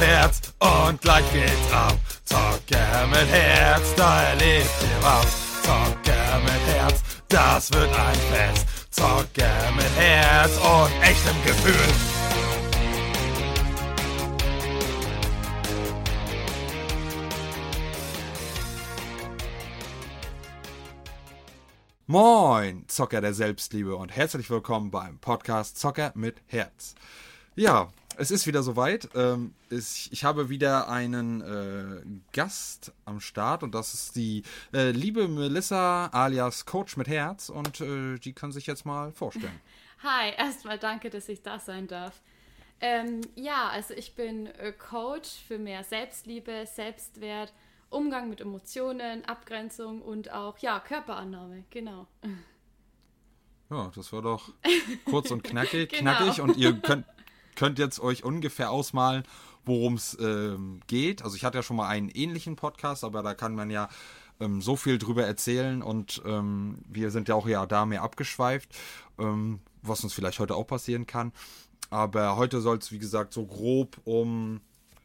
Herz und gleich geht's ab. Zocke mit Herz, da erlebt ihr was. Zocke mit Herz, das wird ein Fest. Zocke mit Herz und echtem Gefühl. Moin, Zocker der Selbstliebe und herzlich willkommen beim Podcast Zocker mit Herz. Ja, es ist wieder soweit. Ähm, ich, ich habe wieder einen äh, Gast am Start und das ist die äh, liebe Melissa alias Coach mit Herz und äh, die kann sich jetzt mal vorstellen. Hi, erstmal danke, dass ich da sein darf. Ähm, ja, also ich bin äh, Coach für mehr Selbstliebe, Selbstwert, Umgang mit Emotionen, Abgrenzung und auch ja Körperannahme. Genau. Ja, das war doch kurz und knackig, genau. knackig und ihr könnt könnt jetzt euch ungefähr ausmalen, worum es ähm, geht. Also ich hatte ja schon mal einen ähnlichen Podcast, aber da kann man ja ähm, so viel drüber erzählen und ähm, wir sind ja auch ja da mehr abgeschweift, ähm, was uns vielleicht heute auch passieren kann. Aber heute soll es, wie gesagt, so grob um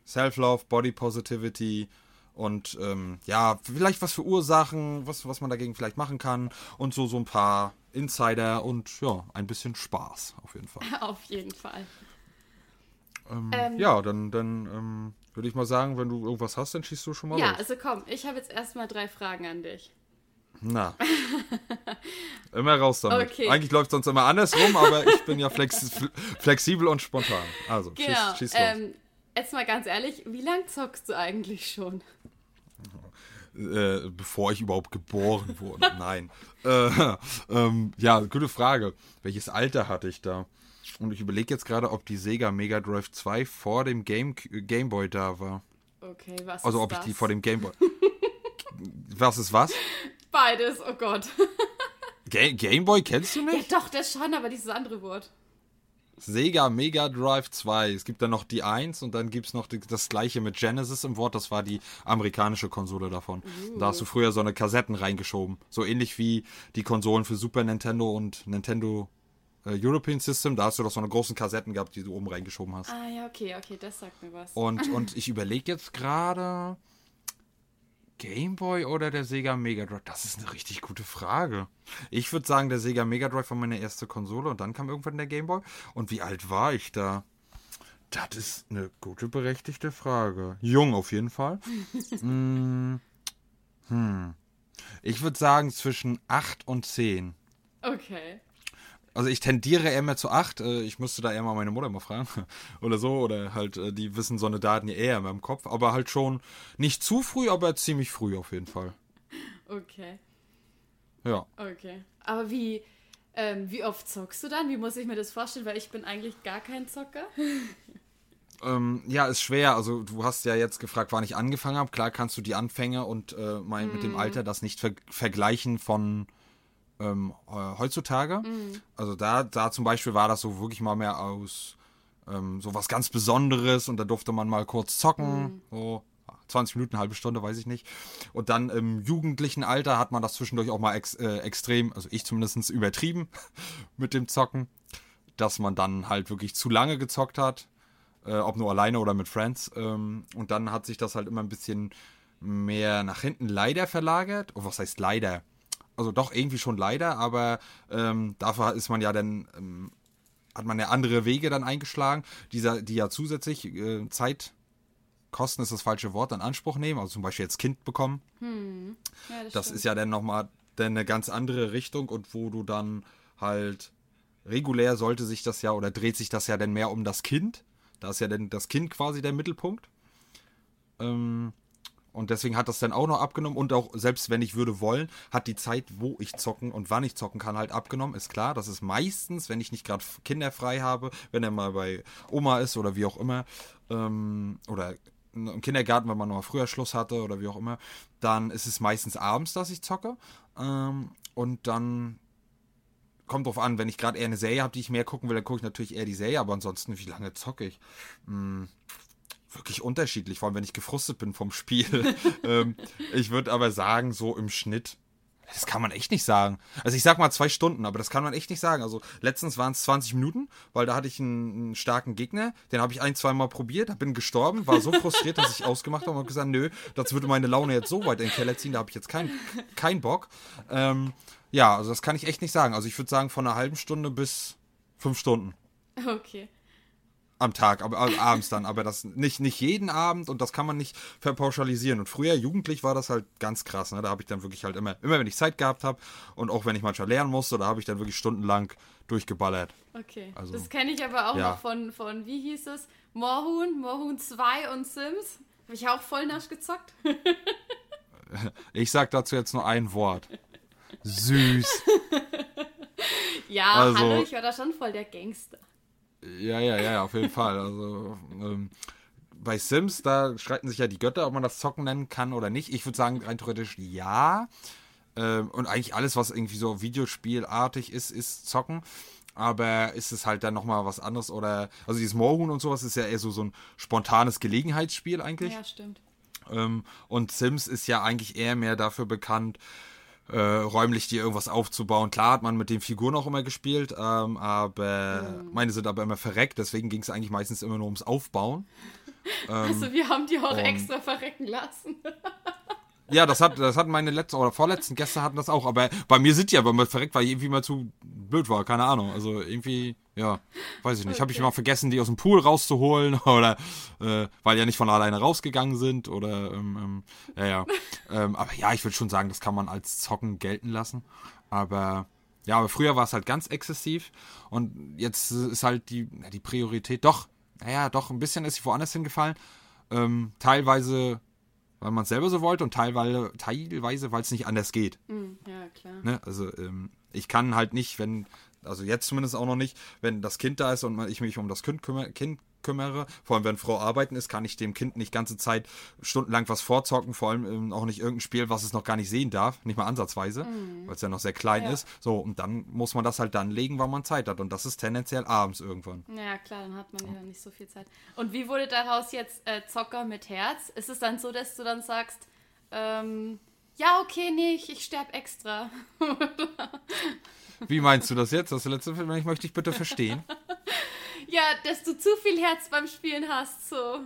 Self-Love, Body Positivity und ähm, ja, vielleicht was für Ursachen, was, was man dagegen vielleicht machen kann und so, so ein paar Insider und ja, ein bisschen Spaß auf jeden Fall. Auf jeden Fall. Ähm, ähm, ja, dann, dann ähm, würde ich mal sagen, wenn du irgendwas hast, dann schießt du schon mal Ja, los. also komm, ich habe jetzt erstmal drei Fragen an dich. Na. immer raus damit. Okay. Eigentlich läuft es sonst immer andersrum, aber ich bin ja flex flexibel und spontan. Also, genau. schieß, schieß los. Ähm, jetzt mal ganz ehrlich, wie lange zockst du eigentlich schon? Äh, bevor ich überhaupt geboren wurde. Nein. Äh, ähm, ja, gute Frage. Welches Alter hatte ich da? Und ich überlege jetzt gerade, ob die Sega Mega Drive 2 vor dem Game, Game Boy da war. Okay, was Also ob ich das? die vor dem Game Boy. was ist was? Beides, oh Gott. Ga Game Boy kennst du nicht? Ja, doch, das schon, aber dieses andere Wort. Sega Mega Drive 2. Es gibt dann noch die 1 und dann gibt es noch die, das gleiche mit Genesis im Wort. Das war die amerikanische Konsole davon. Uh. Da hast du früher so eine Kassetten reingeschoben. So ähnlich wie die Konsolen für Super Nintendo und Nintendo äh, European System, da hast du doch so eine großen Kassetten gehabt, die du oben reingeschoben hast. Ah ja, okay, okay, das sagt mir was. Und, und ich überlege jetzt gerade, Game Boy oder der Sega Mega Drive? Das ist eine richtig gute Frage. Ich würde sagen, der Sega Mega Drive war meine erste Konsole und dann kam irgendwann der Game Boy. Und wie alt war ich da? Das ist eine gute, berechtigte Frage. Jung auf jeden Fall. hm. hm. Ich würde sagen zwischen 8 und 10. Okay. Also ich tendiere eher mehr zu 8. Äh, ich müsste da eher mal meine Mutter mal fragen. Oder so. Oder halt, äh, die wissen so eine Daten ja eher in meinem Kopf. Aber halt schon nicht zu früh, aber ziemlich früh auf jeden Fall. Okay. Ja. Okay. Aber wie, ähm, wie oft zockst du dann? Wie muss ich mir das vorstellen? Weil ich bin eigentlich gar kein Zocker. ähm, ja, ist schwer. Also du hast ja jetzt gefragt, wann ich angefangen habe. Klar kannst du die Anfänge und äh, mein, mm. mit dem mhm. Alter das nicht ver vergleichen von ähm, heutzutage. Mhm. Also da, da zum Beispiel war das so wirklich mal mehr aus ähm, so was ganz Besonderes und da durfte man mal kurz zocken, mhm. so 20 Minuten, halbe Stunde, weiß ich nicht. Und dann im jugendlichen Alter hat man das zwischendurch auch mal ex, äh, extrem, also ich zumindest übertrieben mit dem Zocken, dass man dann halt wirklich zu lange gezockt hat, äh, ob nur alleine oder mit Friends. Ähm, und dann hat sich das halt immer ein bisschen mehr nach hinten leider verlagert. Oh, was heißt leider? Also doch irgendwie schon leider, aber ähm, dafür ist man ja dann, ähm, hat man ja andere Wege dann eingeschlagen, dieser, die ja zusätzlich äh, Zeit Kosten ist das falsche Wort, in Anspruch nehmen, also zum Beispiel jetzt Kind bekommen. Hm. Ja, das, das ist ja dann nochmal eine ganz andere Richtung und wo du dann halt regulär sollte sich das ja oder dreht sich das ja dann mehr um das Kind. Da ist ja dann das Kind quasi der Mittelpunkt. Ähm, und deswegen hat das dann auch noch abgenommen. Und auch, selbst wenn ich würde wollen, hat die Zeit, wo ich zocken und wann ich zocken kann, halt abgenommen. Ist klar, das ist meistens, wenn ich nicht gerade Kinder frei habe, wenn er mal bei Oma ist oder wie auch immer. Ähm, oder im Kindergarten, wenn man noch mal früher Schluss hatte oder wie auch immer, dann ist es meistens abends, dass ich zocke. Ähm, und dann kommt drauf an, wenn ich gerade eher eine Serie habe, die ich mehr gucken will, dann gucke ich natürlich eher die Serie, aber ansonsten, wie lange zocke ich? Hm, wirklich unterschiedlich, vor allem wenn ich gefrustet bin vom Spiel. ähm, ich würde aber sagen, so im Schnitt Das kann man echt nicht sagen. Also ich sag mal zwei Stunden, aber das kann man echt nicht sagen. Also letztens waren es 20 Minuten, weil da hatte ich einen, einen starken Gegner. Den habe ich ein, zwei Mal probiert, bin gestorben, war so frustriert, dass ich ausgemacht habe und gesagt, nö, das würde meine Laune jetzt so weit in den Keller ziehen, da habe ich jetzt keinen kein Bock. Ähm, ja, also das kann ich echt nicht sagen. Also ich würde sagen von einer halben Stunde bis fünf Stunden. Okay am Tag, aber also abends dann, aber das nicht, nicht jeden Abend und das kann man nicht verpauschalisieren. Und früher, jugendlich, war das halt ganz krass. Ne? Da habe ich dann wirklich halt immer, immer wenn ich Zeit gehabt habe und auch wenn ich manchmal lernen musste, da habe ich dann wirklich stundenlang durchgeballert. Okay. Also, das kenne ich aber auch ja. noch von, von, wie hieß es? Moorhuhn, Moorhuhn 2 und Sims. Habe ich auch voll nasch gezockt. ich sag dazu jetzt nur ein Wort. Süß. ja, also, hallo, ich war da schon voll der Gangster. Ja, ja, ja, auf jeden Fall. Also ähm, bei Sims, da streiten sich ja die Götter, ob man das Zocken nennen kann oder nicht. Ich würde sagen, rein theoretisch ja. Ähm, und eigentlich alles, was irgendwie so Videospielartig ist, ist Zocken. Aber ist es halt dann nochmal was anderes oder, also dieses Moorhuhn und sowas ist ja eher so, so ein spontanes Gelegenheitsspiel eigentlich. Ja, stimmt. Ähm, und Sims ist ja eigentlich eher mehr dafür bekannt, äh, räumlich dir irgendwas aufzubauen. Klar hat man mit den Figuren auch immer gespielt, ähm, aber mhm. meine sind aber immer verreckt, deswegen ging es eigentlich meistens immer nur ums Aufbauen. Ähm, also wir haben die auch extra verrecken lassen. Ja, das hat, das hatten meine letzten oder vorletzten Gäste hatten das auch, aber bei mir sind die aber mal verreckt, weil ich irgendwie mal zu blöd war, keine Ahnung. Also irgendwie, ja, weiß ich nicht. Okay. Habe ich immer vergessen, die aus dem Pool rauszuholen oder äh, weil ja nicht von alleine rausgegangen sind oder ähm, ähm, ja, ja. ähm, aber ja, ich würde schon sagen, das kann man als Zocken gelten lassen. Aber ja, aber früher war es halt ganz exzessiv und jetzt ist halt die, die Priorität doch, naja, doch, ein bisschen ist sie woanders hingefallen. Ähm, teilweise weil man es selber so wollte und teilweise, teilweise weil es nicht anders geht. Mm, ja, klar. Ne? Also ähm, ich kann halt nicht, wenn, also jetzt zumindest auch noch nicht, wenn das Kind da ist und ich mich um das Kind, kümmere, kind kümmere. Vor allem, wenn Frau arbeiten ist, kann ich dem Kind nicht ganze Zeit stundenlang was vorzocken. Vor allem ähm, auch nicht irgendein Spiel, was es noch gar nicht sehen darf. Nicht mal ansatzweise, mhm. weil es ja noch sehr klein ja. ist. So, und dann muss man das halt dann legen, wann man Zeit hat. Und das ist tendenziell abends irgendwann. Ja, klar, dann hat man ja nicht so viel Zeit. Und wie wurde daraus jetzt äh, Zocker mit Herz? Ist es dann so, dass du dann sagst, ähm, ja, okay, nee, ich, ich sterbe extra. Wie meinst du das jetzt? Das letzte Film, ich möchte dich bitte verstehen. Ja, dass du zu viel Herz beim Spielen hast, so,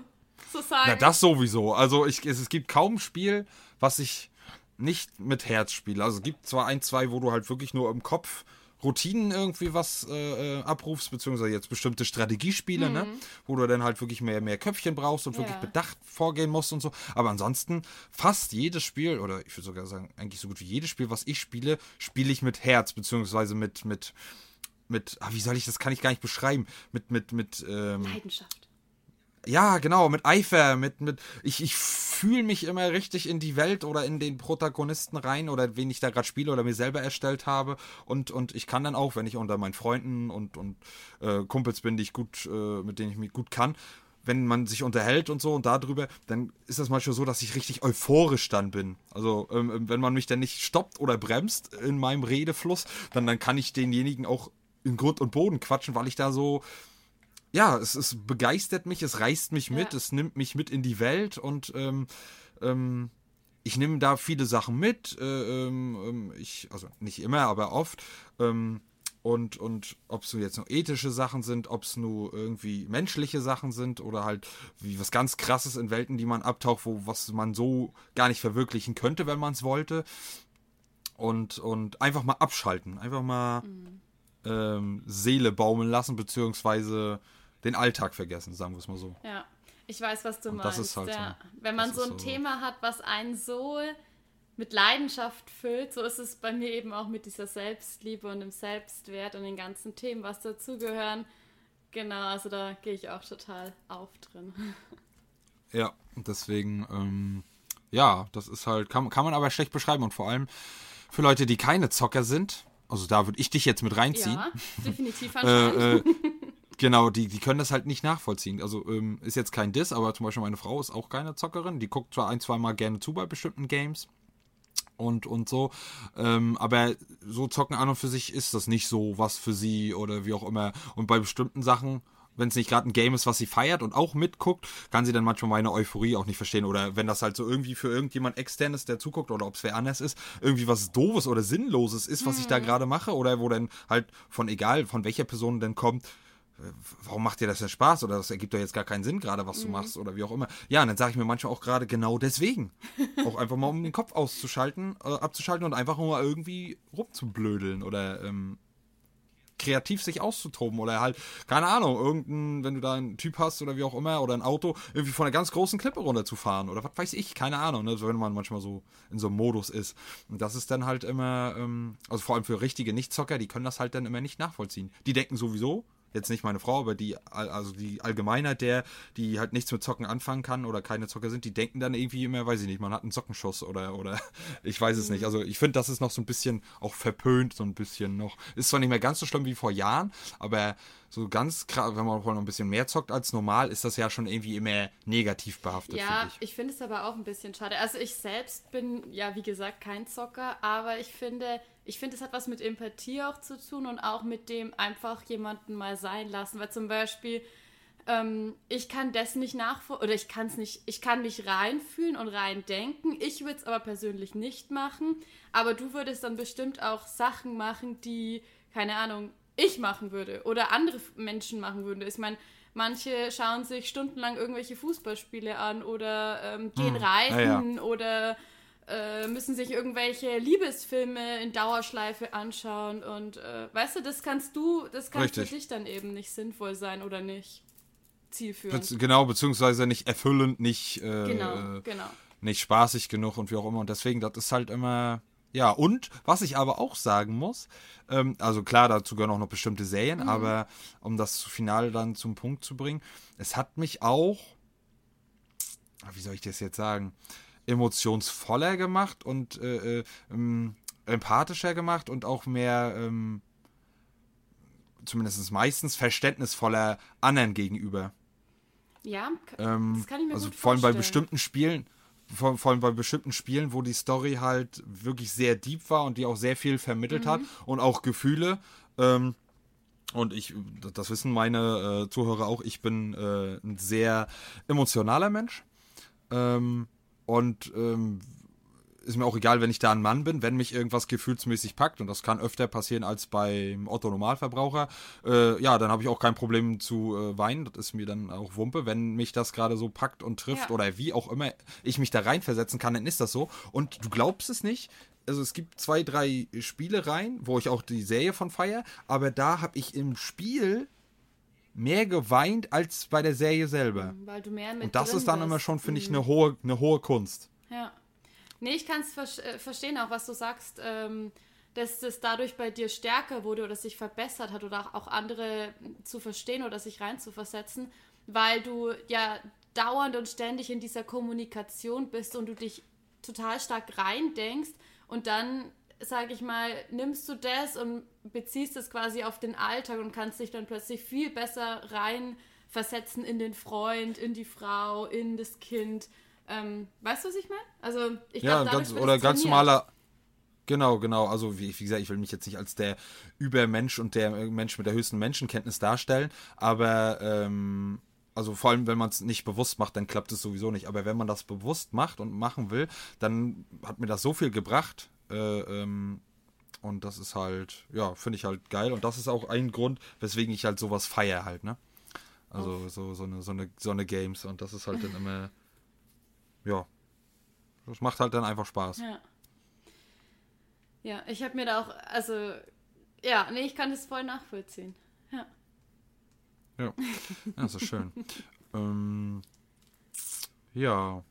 so sagen. Na, das sowieso. Also ich, es, es gibt kaum Spiel, was ich nicht mit Herz spiele. Also es gibt zwar ein, zwei, wo du halt wirklich nur im Kopf Routinen irgendwie was äh, äh abrufst, beziehungsweise jetzt bestimmte Strategiespiele, ne? mhm. ne? Wo du dann halt wirklich mehr, mehr Köpfchen brauchst und ja. wirklich bedacht vorgehen musst und so. Aber ansonsten, fast jedes Spiel, oder ich würde sogar sagen, eigentlich so gut wie jedes Spiel, was ich spiele, spiele ich mit Herz, beziehungsweise mit, mit, mit, ah, wie soll ich das, kann ich gar nicht beschreiben, mit, mit, mit, ähm, Leidenschaft. Ja, genau, mit Eifer, mit, mit, ich, ich fühle mich immer richtig in die Welt oder in den Protagonisten rein oder wen ich da gerade spiele oder mir selber erstellt habe und, und ich kann dann auch, wenn ich unter meinen Freunden und, und äh, Kumpels bin, die ich gut, äh, mit denen ich mich gut kann, wenn man sich unterhält und so und darüber, dann ist das manchmal so, dass ich richtig euphorisch dann bin. Also ähm, wenn man mich dann nicht stoppt oder bremst in meinem Redefluss, dann, dann kann ich denjenigen auch in Grund und Boden quatschen, weil ich da so, ja, es, es begeistert mich, es reißt mich mit, ja. es nimmt mich mit in die Welt und ähm, ähm, ich nehme da viele Sachen mit. Äh, ähm, ähm ich, also nicht immer, aber oft. Ähm, und, und ob es jetzt nur ethische Sachen sind, ob es nur irgendwie menschliche Sachen sind oder halt wie was ganz krasses in Welten, die man abtaucht, wo was man so gar nicht verwirklichen könnte, wenn man es wollte. Und, und einfach mal abschalten, einfach mal mhm ähm, Seele baumeln lassen, beziehungsweise den Alltag vergessen, sagen wir es mal so. Ja, ich weiß, was du Und meinst. Das ist halt ja. so. Wenn man so ein so Thema hat, was einen so mit Leidenschaft füllt, so ist es bei mir eben auch mit dieser Selbstliebe und dem Selbstwert und den ganzen Themen, was dazugehören. Genau, also da gehe ich auch total auf drin. Ja, deswegen, ähm, ja, das ist halt, kann, kann man aber schlecht beschreiben und vor allem für Leute, die keine Zocker sind, also da würde ich dich jetzt mit reinziehen. Ja, definitiv äh, äh, Genau, die, die können das halt nicht nachvollziehen. Also ähm, ist jetzt kein Diss, aber zum Beispiel meine Frau ist auch keine Zockerin. Die guckt zwar ein, zwei Mal gerne zu bei bestimmten Games und, und so. Ähm, aber so zocken an und für sich ist das nicht so was für sie oder wie auch immer. Und bei bestimmten Sachen wenn es nicht gerade ein Game ist, was sie feiert und auch mitguckt, kann sie dann manchmal meine Euphorie auch nicht verstehen. Oder wenn das halt so irgendwie für irgendjemand externes, der zuguckt, oder ob es wer anders ist, irgendwie was Doofes oder Sinnloses ist, was mhm. ich da mhm. gerade mache, oder wo dann halt von egal, von welcher Person denn kommt, äh, warum macht dir das denn Spaß? Oder das ergibt doch jetzt gar keinen Sinn gerade, was du mhm. machst oder wie auch immer. Ja, und dann sage ich mir manchmal auch gerade genau deswegen. auch einfach mal um den Kopf auszuschalten, äh, abzuschalten und einfach mal irgendwie rumzublödeln oder ähm, kreativ sich auszutoben oder halt, keine Ahnung, irgendein, wenn du da einen Typ hast oder wie auch immer oder ein Auto, irgendwie von einer ganz großen Klippe runterzufahren oder was weiß ich, keine Ahnung, ne? wenn man manchmal so in so einem Modus ist. Und das ist dann halt immer, ähm, also vor allem für richtige Nichtzocker, die können das halt dann immer nicht nachvollziehen. Die denken sowieso, jetzt nicht meine Frau, aber die, also die Allgemeinheit der, die halt nichts mit Zocken anfangen kann oder keine Zocker sind, die denken dann irgendwie immer, weiß ich nicht, man hat einen Zockenschuss oder, oder ich weiß es nicht. Also ich finde, das ist noch so ein bisschen auch verpönt, so ein bisschen noch. Ist zwar nicht mehr ganz so schlimm wie vor Jahren, aber so ganz krass, wenn man noch ein bisschen mehr zockt als normal, ist das ja schon irgendwie immer negativ behaftet. Ja, find ich, ich finde es aber auch ein bisschen schade. Also ich selbst bin ja, wie gesagt, kein Zocker, aber ich finde, ich finde, es hat was mit Empathie auch zu tun und auch mit dem einfach jemanden mal sein lassen. Weil zum Beispiel, ähm, ich kann das nicht nachvollziehen, oder ich kann es nicht, ich kann mich reinfühlen und reindenken. Ich würde es aber persönlich nicht machen. Aber du würdest dann bestimmt auch Sachen machen, die, keine Ahnung, ich machen würde oder andere Menschen machen würden. Ich meine, manche schauen sich stundenlang irgendwelche Fußballspiele an oder ähm, gehen hm. reiten ja, ja. oder äh, müssen sich irgendwelche Liebesfilme in Dauerschleife anschauen und äh, weißt du, das kannst du, das kann für dich dann eben nicht sinnvoll sein oder nicht zielführend. Be genau, beziehungsweise nicht erfüllend, nicht, äh, genau, genau. nicht spaßig genug und wie auch immer. Und deswegen, das ist halt immer. Ja, und was ich aber auch sagen muss, ähm, also klar, dazu gehören auch noch bestimmte Serien, mhm. aber um das Finale dann zum Punkt zu bringen, es hat mich auch, wie soll ich das jetzt sagen, emotionsvoller gemacht und äh, äh, ähm, empathischer gemacht und auch mehr, ähm, zumindest meistens, verständnisvoller anderen gegenüber. Ja, ähm, das kann ich mir Also gut vor allem bei bestimmten Spielen, vor, vor, allem bei bestimmten Spielen, wo die Story halt wirklich sehr deep war und die auch sehr viel vermittelt mhm. hat und auch Gefühle. Ähm, und ich, das wissen meine äh, Zuhörer auch, ich bin äh, ein sehr emotionaler Mensch. Ähm, und ähm, ist mir auch egal, wenn ich da ein Mann bin, wenn mich irgendwas gefühlsmäßig packt, und das kann öfter passieren als beim Otto Normalverbraucher, äh, ja, dann habe ich auch kein Problem zu äh, weinen. Das ist mir dann auch Wumpe, wenn mich das gerade so packt und trifft ja. oder wie auch immer ich mich da reinversetzen kann, dann ist das so. Und du glaubst es nicht, also es gibt zwei, drei Spiele rein, wo ich auch die Serie von feiere, aber da habe ich im Spiel mehr geweint als bei der Serie selber. Weil du mehr mit Und das ist dann bist. immer schon, finde ich, eine mhm. hohe, eine hohe Kunst. Ja. Nee, ich kann es ver äh, verstehen auch, was du sagst, ähm, dass das dadurch bei dir stärker wurde oder sich verbessert hat oder auch andere zu verstehen oder sich reinzuversetzen, weil du ja dauernd und ständig in dieser Kommunikation bist und du dich total stark reindenkst und dann sage ich mal, nimmst du das und beziehst es quasi auf den Alltag und kannst dich dann plötzlich viel besser reinversetzen in den Freund, in die Frau, in das Kind. Ähm, weißt du, was ich meine? Also ich ja, ganz, oder ganz normaler. Genau, genau. Also wie, wie, gesagt, ich will mich jetzt nicht als der Übermensch und der Mensch mit der höchsten Menschenkenntnis darstellen, aber ähm, also vor allem, wenn man es nicht bewusst macht, dann klappt es sowieso nicht. Aber wenn man das bewusst macht und machen will, dann hat mir das so viel gebracht, äh, ähm, und das ist halt, ja, finde ich halt geil. Und das ist auch ein Grund, weswegen ich halt sowas feiere halt, ne? Also oh. so, so, eine, so, eine, so eine Games. Und das ist halt dann immer, ja, das macht halt dann einfach Spaß. Ja. Ja, ich habe mir da auch, also, ja, nee, ich kann das voll nachvollziehen. Ja. Ja, das ist schön. ähm, ja.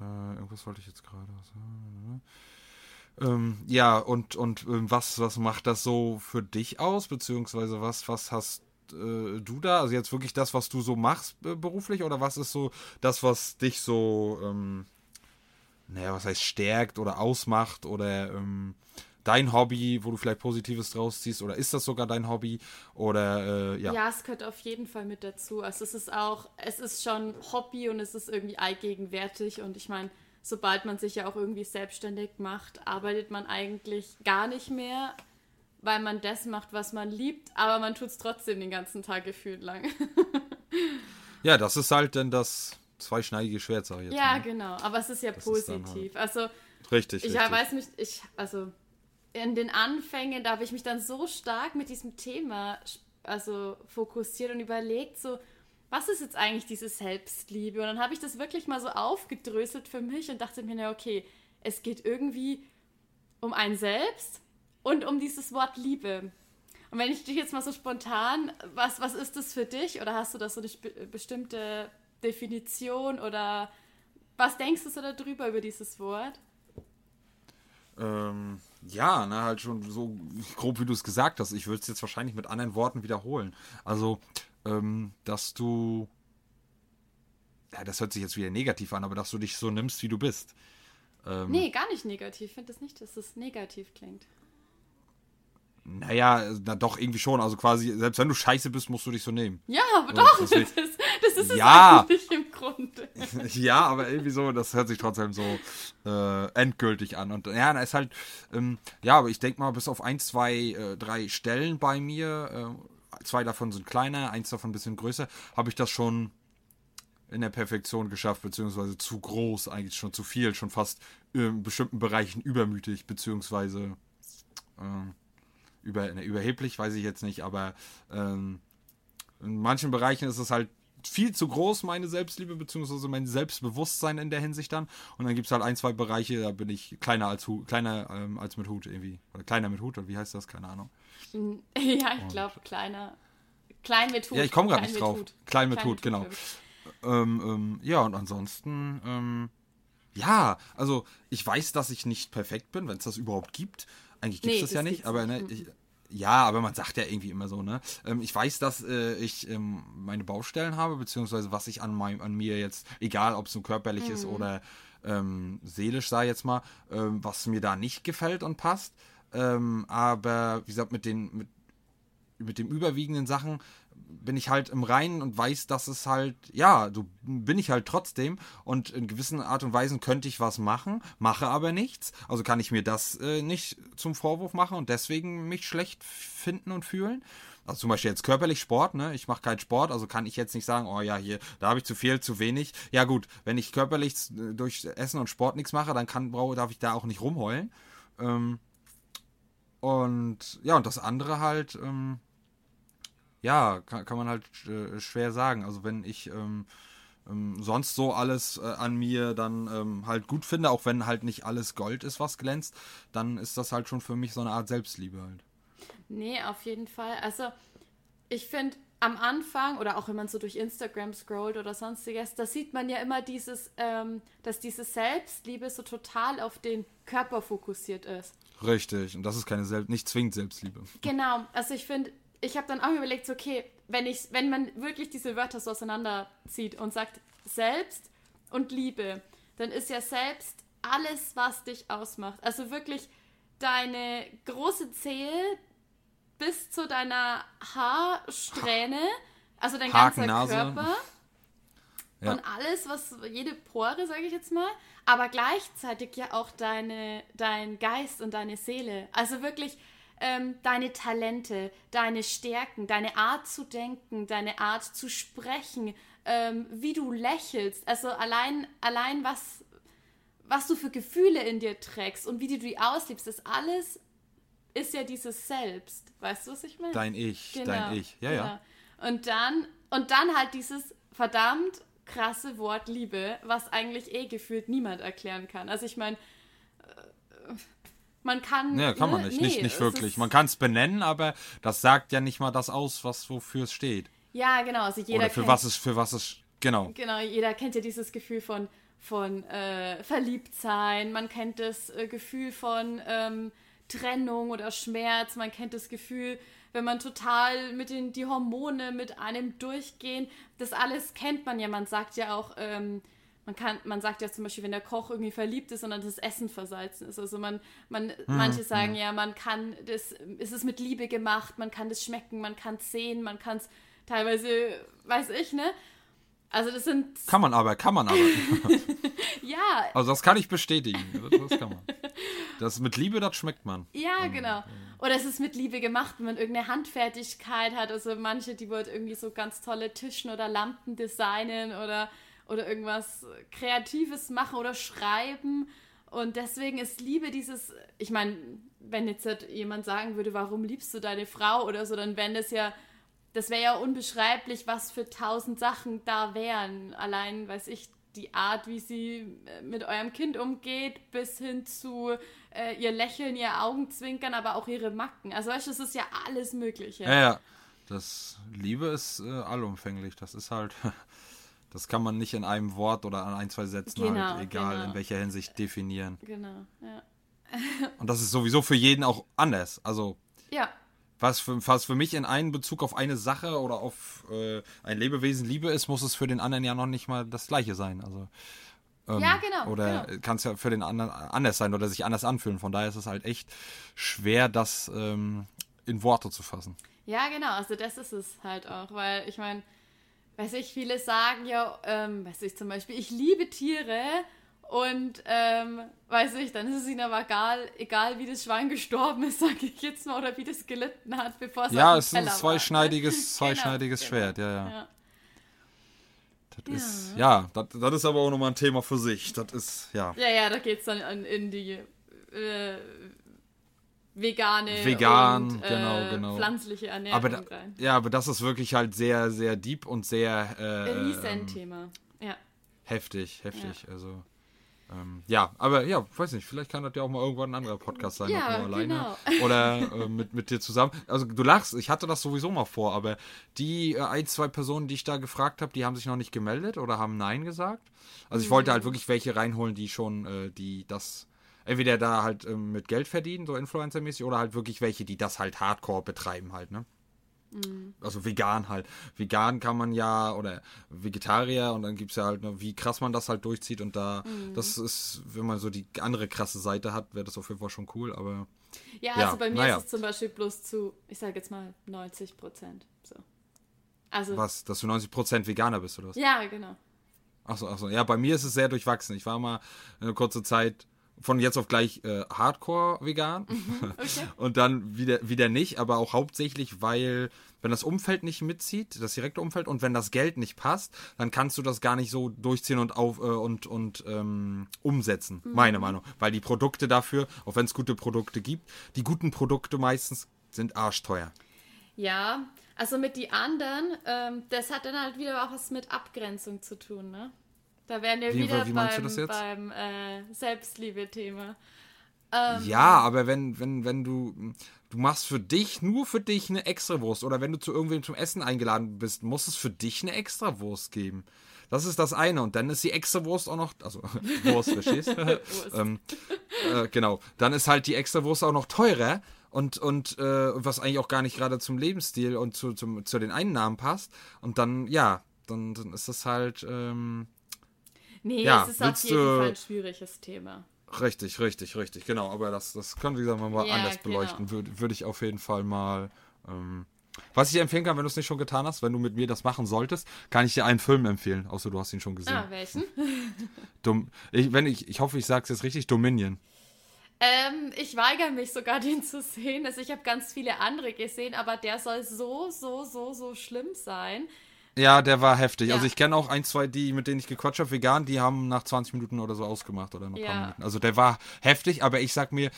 Äh, irgendwas wollte ich jetzt gerade sagen. Ähm, ja, und, und ähm, was, was macht das so für dich aus? Beziehungsweise was, was hast äh, du da? Also jetzt wirklich das, was du so machst äh, beruflich? Oder was ist so das, was dich so, ähm, naja, was heißt stärkt oder ausmacht? Oder ähm, dein Hobby, wo du vielleicht Positives draus ziehst? Oder ist das sogar dein Hobby? Oder äh, ja. Ja, es gehört auf jeden Fall mit dazu. Also es ist auch, es ist schon Hobby und es ist irgendwie allgegenwärtig. Und ich meine, sobald man sich ja auch irgendwie selbstständig macht, arbeitet man eigentlich gar nicht mehr weil man das macht, was man liebt, aber man tut es trotzdem den ganzen Tag gefühlt lang. ja, das ist halt dann das zweischneidige Schwert, sag ich jetzt. Ja, mal. genau, aber es ist ja das positiv. Ist halt also, richtig, ich richtig. weiß mich, ich, also in den Anfängen, da habe ich mich dann so stark mit diesem Thema also fokussiert und überlegt, so, was ist jetzt eigentlich diese Selbstliebe? Und dann habe ich das wirklich mal so aufgedröselt für mich und dachte mir, na okay, es geht irgendwie um ein Selbst und um dieses Wort Liebe. Und wenn ich dich jetzt mal so spontan, was, was ist das für dich? Oder hast du das so eine bestimmte Definition oder was denkst du so darüber, über dieses Wort? Ähm, ja, ne, halt schon so grob, wie du es gesagt hast. Ich würde es jetzt wahrscheinlich mit anderen Worten wiederholen. Also, ähm, dass du, ja, das hört sich jetzt wieder negativ an, aber dass du dich so nimmst, wie du bist. Ähm, nee, gar nicht negativ. Ich finde es das nicht, dass es negativ klingt. Naja, na doch, irgendwie schon. Also quasi, selbst wenn du scheiße bist, musst du dich so nehmen. Ja, aber doch, das, ist, das ist ja, es eigentlich im Grunde. ja, aber irgendwie so, das hört sich trotzdem so äh, endgültig an. Und ja, da ist halt, ähm, ja, aber ich denke mal, bis auf ein, zwei, äh, drei Stellen bei mir, äh, zwei davon sind kleiner, eins davon ein bisschen größer, habe ich das schon in der Perfektion geschafft, beziehungsweise zu groß, eigentlich schon zu viel, schon fast in bestimmten Bereichen übermütig, beziehungsweise äh, über, ne, überheblich, weiß ich jetzt nicht, aber ähm, in manchen Bereichen ist es halt viel zu groß, meine Selbstliebe, beziehungsweise mein Selbstbewusstsein in der Hinsicht dann. Und dann gibt es halt ein, zwei Bereiche, da bin ich kleiner als Hut, kleiner ähm, als mit Hut irgendwie. Oder kleiner mit Hut, oder wie heißt das? Keine Ahnung. Ja, ich glaube, kleiner. Klein mit Hut. Ja, ich komme gerade nicht drauf. Hut. Klein mit Klein Hut, mit genau. Ähm, ähm, ja, und ansonsten, ähm, ja, also ich weiß, dass ich nicht perfekt bin, wenn es das überhaupt gibt. Eigentlich gibt es nee, das, ja nicht, aber ne, ich, ja, aber man sagt ja irgendwie immer so, ne? Ähm, ich weiß, dass äh, ich ähm, meine Baustellen habe, beziehungsweise was ich an, mein, an mir jetzt, egal ob es so körperlich mhm. ist oder ähm, seelisch, sei jetzt mal, ähm, was mir da nicht gefällt und passt. Ähm, aber wie gesagt, mit den, mit, mit den überwiegenden Sachen bin ich halt im Reinen und weiß, dass es halt, ja, so bin ich halt trotzdem und in gewissen Art und Weisen könnte ich was machen, mache aber nichts. Also kann ich mir das äh, nicht zum Vorwurf machen und deswegen mich schlecht finden und fühlen. Also zum Beispiel jetzt körperlich Sport, ne? Ich mache keinen Sport, also kann ich jetzt nicht sagen, oh ja, hier, da habe ich zu viel, zu wenig. Ja gut, wenn ich körperlich äh, durch Essen und Sport nichts mache, dann kann, darf ich da auch nicht rumheulen. Ähm, und ja, und das andere halt, ähm, ja, kann, kann man halt äh, schwer sagen. Also wenn ich ähm, ähm, sonst so alles äh, an mir dann ähm, halt gut finde, auch wenn halt nicht alles Gold ist, was glänzt, dann ist das halt schon für mich so eine Art Selbstliebe halt. Nee, auf jeden Fall. Also ich finde am Anfang oder auch wenn man so durch Instagram scrollt oder sonstiges, da sieht man ja immer dieses, ähm, dass diese Selbstliebe so total auf den Körper fokussiert ist. Richtig, und das ist keine Selbst, nicht zwingend Selbstliebe. Genau, also ich finde, ich habe dann auch überlegt, so, okay, wenn, ich, wenn man wirklich diese Wörter so auseinanderzieht und sagt selbst und Liebe, dann ist ja selbst alles, was dich ausmacht. Also wirklich deine große Zehe bis zu deiner Haarsträhne, also dein Haken, ganzer Nase. Körper. Ja. Und alles, was, jede Pore, sage ich jetzt mal, aber gleichzeitig ja auch deine, dein Geist und deine Seele. Also wirklich ähm, deine Talente, deine Stärken, deine Art zu denken, deine Art zu sprechen, ähm, wie du lächelst. Also allein, allein was, was du für Gefühle in dir trägst und wie du die auslebst, das alles ist ja dieses Selbst. Weißt du, was ich meine? Dein Ich, genau, dein Ich, ja, genau. ja. Und dann, und dann halt dieses verdammt krasse Wort Liebe, was eigentlich eh gefühlt niemand erklären kann. Also ich meine, äh, man kann. Ja, kann man ne? nicht. Nee, nicht, nicht wirklich. Man kann es benennen, aber das sagt ja nicht mal das aus, was wofür es steht. Ja, genau. Also jeder Oder für was es, für was es. Genau. Genau, jeder kennt ja dieses Gefühl von, von äh, Verliebtsein, man kennt das äh, Gefühl von ähm, Trennung oder Schmerz, man kennt das Gefühl, wenn man total mit den die Hormone mit einem durchgehen. Das alles kennt man ja. Man sagt ja auch, ähm, man kann, man sagt ja zum Beispiel, wenn der Koch irgendwie verliebt ist und dann das Essen versalzen ist. Also man, man, mhm. manche sagen ja, man kann das, ist es mit Liebe gemacht, man kann das schmecken, man kann es sehen, man kann es teilweise, weiß ich, ne? Also das sind. Kann man aber, kann man aber. ja. Also das kann ich bestätigen. Das, kann man. Das mit Liebe, das schmeckt man. Ja, genau. Oder es ist mit Liebe gemacht, wenn man irgendeine Handfertigkeit hat. Also manche, die wollen irgendwie so ganz tolle Tischen oder Lampen designen oder, oder irgendwas Kreatives machen oder schreiben. Und deswegen ist Liebe dieses, ich meine, wenn jetzt halt jemand sagen würde, warum liebst du deine Frau oder so, dann wäre das ja, das wäre ja unbeschreiblich, was für tausend Sachen da wären. Allein, weiß ich, die Art, wie sie äh, mit eurem Kind umgeht, bis hin zu äh, ihr Lächeln, ihr Augenzwinkern, aber auch ihre Macken. Also weißt du, es ist ja alles Mögliche. Ja, ja. Das Liebe ist äh, allumfänglich. Das ist halt, das kann man nicht in einem Wort oder an ein, zwei Sätzen Genau, halt, egal genau. in welcher Hinsicht definieren. Genau, ja. Und das ist sowieso für jeden auch anders. Also Ja, was für, was für mich in einen Bezug auf eine Sache oder auf äh, ein Lebewesen Liebe ist, muss es für den anderen ja noch nicht mal das gleiche sein. Also ähm, Ja, genau, Oder genau. kann es ja für den anderen anders sein oder sich anders anfühlen. Von daher ist es halt echt schwer, das ähm, in Worte zu fassen. Ja, genau, also das ist es halt auch, weil ich meine, weiß ich, viele sagen ja, ähm, weiß ich zum Beispiel, ich liebe Tiere und ähm, weiß ich, dann ist es ihnen aber egal, egal wie das Schwein gestorben ist, sage ich jetzt mal, oder wie das gelitten hat, bevor es Ja, es ist ein war, ne? zweischneidiges, zweischneidiges Schwert, ja, ja. Das ist, ja, das, das ist aber auch nochmal ein Thema für sich. Das ist, ja. Ja, ja, da geht es dann in, in die äh, vegane Vegan, und, äh, genau, genau. pflanzliche Ernährung Aber da, rein. ja, aber das ist wirklich halt sehr, sehr deep und sehr äh, Ein ähm, Riesenthema. Ja. heftig, heftig. Also ähm, ja, aber ja, weiß nicht, vielleicht kann das ja auch mal irgendwann ein anderer Podcast sein, Ja, nur alleine genau. oder äh, mit, mit dir zusammen. Also du lachst, ich hatte das sowieso mal vor, aber die äh, ein, zwei Personen, die ich da gefragt habe, die haben sich noch nicht gemeldet oder haben Nein gesagt. Also ich wollte Mhm. halt wirklich welche reinholen, die schon, äh, die das entweder da halt ähm, mit Geld verdienen, so Influencer-mäßig, oder halt wirklich welche, die das halt hardcore betreiben halt, ne? Mhm. Also vegan halt. Vegan kann man ja, oder Vegetarier und dann gibt es ja halt, ne, wie krass man das halt durchzieht und da, Mhm. das ist, wenn man so die andere krasse Seite hat, wäre das auf jeden Fall schon cool, aber Ja, Ja, also bei mir naja. ist es zum Beispiel bloß zu, ich sage jetzt mal 90 Prozent. So. Also, was, dass du 90% Veganer bist oder was? ja, genau. Achso, achso. Ja, bei mir ist es sehr durchwachsen. Ich war mal eine kurze Zeit von jetzt auf gleich äh, Hardcore vegan Mhm, Okay. und dann wieder, wieder nicht, aber auch hauptsächlich, weil wenn das Umfeld nicht mitzieht, das direkte Umfeld und wenn das Geld nicht passt, dann kannst du das gar nicht so durchziehen und auf äh, und und ähm, umsetzen, Mhm. meine Meinung, weil die Produkte dafür, auch wenn es gute Produkte gibt, die guten Produkte meistens sind arschteuer. Ja, also mit die anderen, ähm, das hat dann halt wieder auch was mit Abgrenzung zu tun, ne? Da wären wir Wie- wieder wie meinst du beim, das jetzt? beim äh, Selbstliebe-Thema. Ja, aber wenn, wenn, wenn du, du machst für dich, nur für dich eine Extrawurst oder wenn du zu irgendwem zum Essen eingeladen bist, muss es für dich eine Extrawurst geben. Das ist das eine. Und dann ist die Extrawurst auch noch, also Wurst, verstehst du? ähm, äh, genau. Dann ist halt die Extrawurst auch noch teurer und, und äh, was eigentlich auch gar nicht gerade zum Lebensstil und zu, zum, zu den Einnahmen passt. Und dann, ja, dann, dann ist das halt, ähm, Nee, Ja, es ist auf jeden du- Fall ein schwieriges Thema. Richtig, richtig, richtig, genau. Aber das, das können wir sagen wir mal Ja, anders genau. beleuchten. Würde würd ich auf jeden Fall mal. Ähm, was ich empfehlen kann, wenn du es nicht schon getan hast, wenn du mit mir das machen solltest, kann ich dir einen Film empfehlen, außer du hast ihn schon gesehen. Ah, welchen? Dom ich, wenn ich, ich hoffe, ich sage es jetzt richtig, Dominion. ähm, ich weigere mich sogar, den zu sehen. Also ich habe ganz viele andere gesehen, aber der soll so, so, so, so schlimm sein. Ja, der war heftig. Ja. Also ich kenne auch ein, zwei, die, mit denen ich gequatscht habe, vegan, die haben nach 20 Minuten oder so ausgemacht oder nach ein paar Ja. Minuten. Also der war heftig, aber ich sag mir,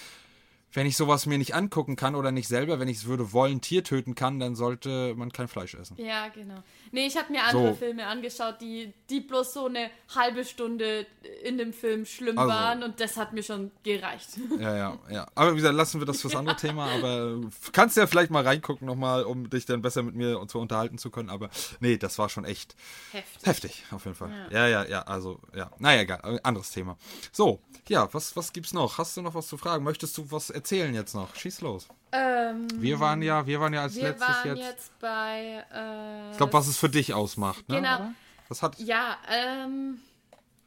wenn ich sowas mir nicht angucken kann oder nicht selber, wenn ich es würde wollen, Tier töten kann, dann sollte man kein Fleisch essen. Ja, genau. Nee, ich habe mir andere So. Filme angeschaut, die, die bloß so eine halbe Stunde in dem Film schlimm Also. waren und das hat mir schon gereicht. Ja, ja, ja. Aber wie gesagt, lassen wir das fürs andere Thema. Aber kannst ja vielleicht mal reingucken nochmal, um dich dann besser mit mir zu unterhalten zu können. Aber nee, das war schon echt Heftig. heftig, auf jeden Fall. Ja, ja, ja, also, ja. Naja, egal, anderes Thema. So, ja, was, was gibt's noch? Hast du noch was zu fragen? Möchtest du was erzählen jetzt noch? Schieß los. Ähm, Wir waren ja, wir waren ja als letztes jetzt. jetzt, bei. Äh, Ich glaube, was es für dich ausmacht, ne? Genau. Oder? Das, hat, Ja, ähm,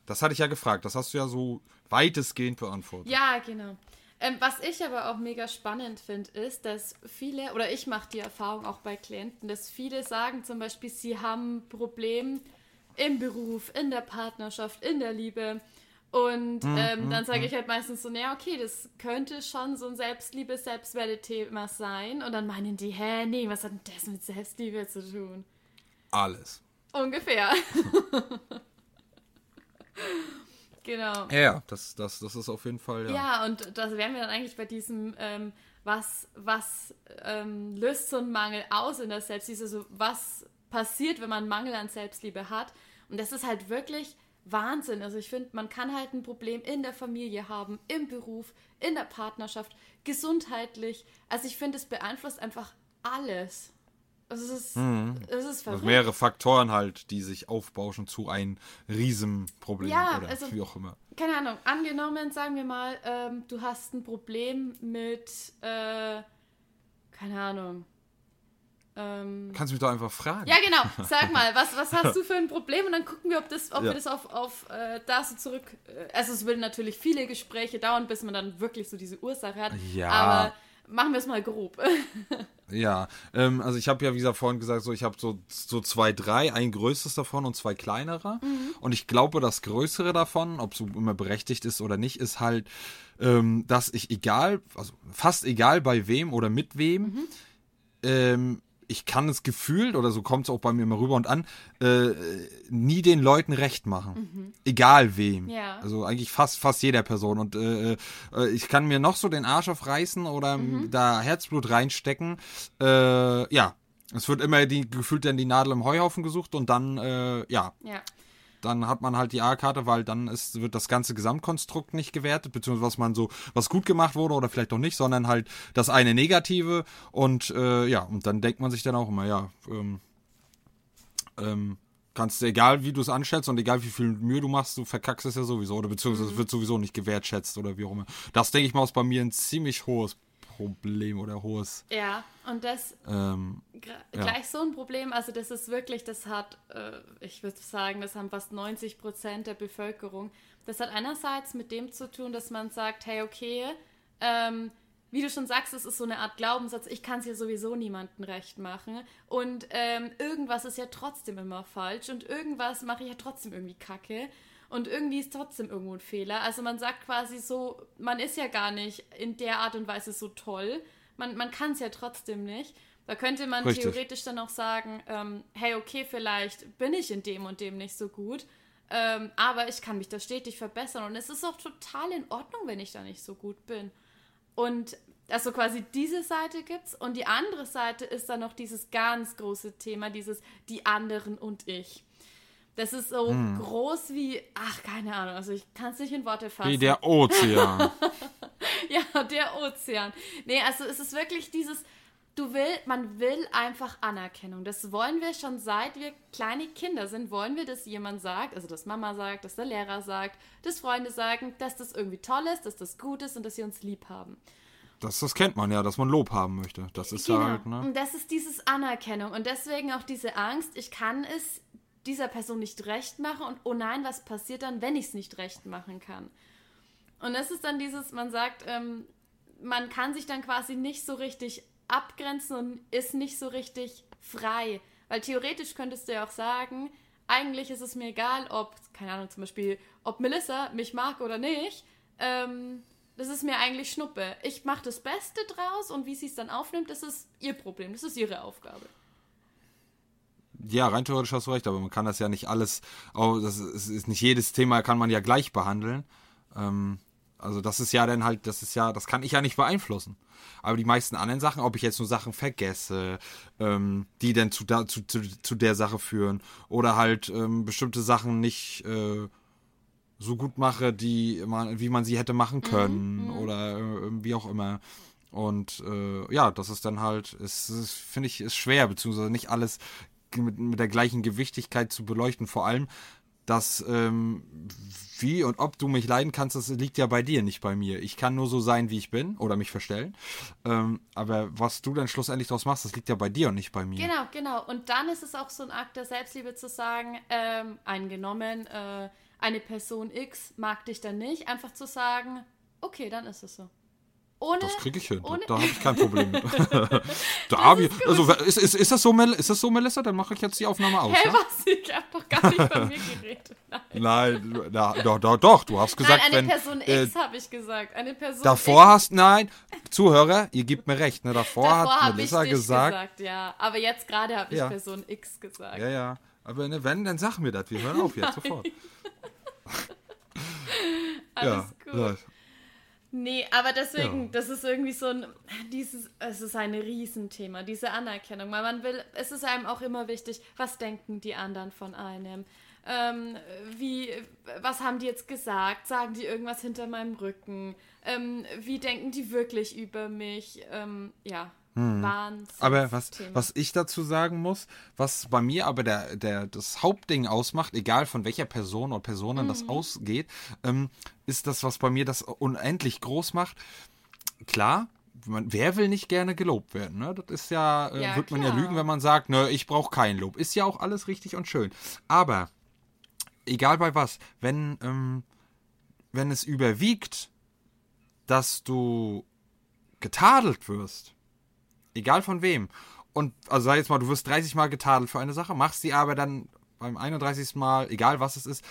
das hatte ich ja gefragt. Das hast du ja so weitestgehend beantwortet. ja, genau. Ähm, was ich aber auch mega spannend finde, ist, dass viele, oder ich mache die Erfahrung auch bei Klienten, dass viele sagen zum Beispiel, sie haben ein Problem im Beruf, in der Partnerschaft, in der Liebe Und mm, ähm, mm, dann sage mm. ich halt meistens so, naja, okay, das könnte schon so ein Selbstliebe, Selbstwerte-Thema sein. Und dann meinen die, hä, nee, was hat denn das mit Selbstliebe zu tun? Alles. Ungefähr. genau. Ja, das, das, das ist auf jeden Fall, ja. Ja, und da wären wir dann eigentlich bei diesem, ähm, was, was ähm, löst so ein Mangel aus in der Selbstliebe? Also was passiert, wenn man Mangel an Selbstliebe hat? Und das ist halt wirklich Wahnsinn. Also ich finde, man kann halt ein Problem in der Familie haben, im Beruf, in der Partnerschaft, gesundheitlich. Also ich finde, es beeinflusst einfach alles. Also es ist, mhm. es ist verrückt. mehrere Faktoren halt, die sich aufbauschen zu einem Riesenproblem ja, oder also, wie auch immer. Keine Ahnung, angenommen, sagen wir mal, ähm, du hast ein Problem mit, äh, keine Ahnung, ähm, Kannst du mich doch einfach fragen. Ja, genau. Sag mal, was, was hast du für ein Problem? Und dann gucken wir, ob, das, ob ja. wir das auf, auf äh, da so zurück. Äh, also, es würden natürlich viele Gespräche dauern, bis man dann wirklich so diese Ursache hat. Ja. Aber machen wir es mal grob. ja, ähm, also ich habe ja, wie gesagt, vorhin gesagt, so ich habe so, so zwei, drei, ein größtes davon und zwei kleinere. Mhm. Und ich glaube, das größere davon, ob es immer berechtigt ist oder nicht, ist halt, ähm, dass ich egal, also fast egal bei wem oder mit wem, mhm. ähm, ich kann es gefühlt, oder so kommt es auch bei mir immer rüber und an, äh, nie den Leuten recht machen. Mhm. Egal wem. Ja. Also eigentlich fast, fast jeder Person. Und äh, äh, ich kann mir noch so den Arsch aufreißen oder mhm. da Herzblut reinstecken. Äh, ja. Es wird immer die, gefühlt dann die Nadel im Heuhaufen gesucht und dann, äh, ja. ja dann hat man halt die A-Karte, weil dann ist, wird das ganze Gesamtkonstrukt nicht gewertet, beziehungsweise was man so, was gut gemacht wurde oder vielleicht auch nicht, sondern halt das eine Negative und äh, ja, und dann denkt man sich dann auch immer, ja, ähm, ähm, kannst du, egal wie du es anschätzt und egal wie viel Mühe du machst, du verkackst es ja sowieso oder beziehungsweise mhm. es wird sowieso nicht gewertschätzt oder wie auch immer. Das denke ich mal ist bei mir ein ziemlich hohes Problem oder hohes. Ja, und das ähm, gleich ja. so ein Problem, also das ist wirklich, das hat, äh, ich würde sagen, das haben fast 90 Prozent der Bevölkerung. Das hat einerseits mit dem zu tun, dass man sagt, hey, okay, ähm, wie du schon sagst, es ist so eine Art Glaubenssatz, ich kann es ja sowieso niemandem recht machen. Und ähm, irgendwas ist ja trotzdem immer falsch und irgendwas mache ich ja trotzdem irgendwie kacke. Und irgendwie ist trotzdem irgendwo ein Fehler. Also man sagt quasi so, man ist ja gar nicht in der Art und Weise so toll. Man, man kann es ja trotzdem nicht. Da könnte man Richtig. theoretisch dann auch sagen, ähm, hey, okay, vielleicht bin ich in dem und dem nicht so gut. Ähm, aber ich kann mich da stetig verbessern. Und es ist auch total in Ordnung, wenn ich da nicht so gut bin. Und also quasi diese Seite gibt's und die andere Seite ist dann noch dieses ganz große Thema, dieses die anderen und ich. Das ist so hm. groß wie, ach, keine Ahnung, also ich kann es nicht in Worte fassen. Wie der Ozean. ja, der Ozean. Nee, also es ist wirklich dieses, du will, man will einfach Anerkennung. Das wollen wir schon seit wir kleine Kinder sind, wollen wir, dass jemand sagt, also dass Mama sagt, dass der Lehrer sagt, dass Freunde sagen, dass das irgendwie toll ist, dass das gut ist und dass sie uns lieb haben. Das, das kennt man ja, dass man Lob haben möchte. Das ist genau. halt, ne? Und das ist dieses Anerkennung und deswegen auch diese Angst, ich kann es dieser Person nicht recht mache und oh nein, was passiert dann, wenn ich es nicht recht machen kann? Und das ist dann dieses, man sagt, ähm, man kann sich dann quasi nicht so richtig abgrenzen und ist nicht so richtig frei. Weil theoretisch könntest du ja auch sagen, eigentlich ist es mir egal, ob, keine Ahnung, zum Beispiel, ob Melissa mich mag oder nicht. Ähm, das ist mir eigentlich Schnuppe. Ich mache das Beste draus und wie sie es dann aufnimmt, das ist ihr Problem, das ist ihre Aufgabe. Ja, rein theoretisch hast du recht, aber man kann das ja nicht alles, oh, das ist, ist nicht jedes Thema kann man ja gleich behandeln. Ähm, also das ist ja dann halt, das ist ja, das kann ich ja nicht beeinflussen. Aber die meisten anderen Sachen, ob ich jetzt nur Sachen vergesse, ähm, die dann zu, da, zu, zu, zu der Sache führen oder halt ähm, bestimmte Sachen nicht äh, so gut mache, die man, wie man sie hätte machen mhm, können mhm, oder äh, wie auch immer. Und äh, ja, das ist dann halt, ist, ist finde ich, ist schwer, beziehungsweise nicht alles mit, mit der gleichen Gewichtigkeit zu beleuchten. Vor allem, dass ähm, wie und ob du mich leiden kannst, das liegt ja bei dir, nicht bei mir. Ich kann nur so sein, wie ich bin oder mich verstellen. Ähm, aber was du dann schlussendlich daraus machst, das liegt ja bei dir und nicht bei mir. Genau, genau. Und dann ist es auch so ein Akt der Selbstliebe zu sagen, ähm, eingenommen, äh, eine Person X mag dich dann nicht, einfach zu sagen, okay, dann ist es so. Ohne, Das kriege ich hin. Da, ohne, da habe ich kein Problem mit. da hab ich, also ist, ist, ist, das so, Mel ist das so, Melissa? Dann mache ich jetzt die Aufnahme aus. Hä, ja? was? Ich hab doch gar nicht von mir geredet. Nein. Nein, na, doch, doch, doch. Du hast gesagt, Nein, eine wenn Person äh, X habe ich gesagt. Eine Person davor X. hast, nein, Zuhörer, ihr gebt mir recht. Ne, davor, Davor hat habe ich Melissa dich gesagt, gesagt, ja. Aber jetzt gerade habe ich Ja. Person X gesagt. ja, ja. Aber ne, wenn, dann sag mir das. Wir hören auf jetzt sofort. Alles ja, gut. Nee, aber deswegen, Ja. das ist irgendwie so ein, dieses, es ist ein Riesenthema, diese Anerkennung, weil man will, es ist einem auch immer wichtig, was denken die anderen von einem? Ähm, wie, was haben die jetzt gesagt? Sagen die irgendwas hinter meinem Rücken? Ähm, wie denken die wirklich über mich? Ähm, ja, Wahnsinn. Hm. Aber was, was ich dazu sagen muss, was bei mir aber der, der, das Hauptding ausmacht, egal von welcher Person oder Personen Mhm. das ausgeht, ähm, ist das, was bei mir das unendlich groß macht. Klar, man, wer will nicht gerne gelobt werden? Ne? Das ist ja, äh, Ja, wird man ja lügen, wenn man sagt, ne, ich brauche kein Lob. Ist ja auch alles richtig und schön. Aber egal bei was, wenn, ähm, wenn es überwiegt, dass du getadelt wirst, egal von wem, und also sag jetzt mal, du wirst 30 Mal getadelt für eine Sache, machst die aber dann beim 31. Mal, egal was es ist,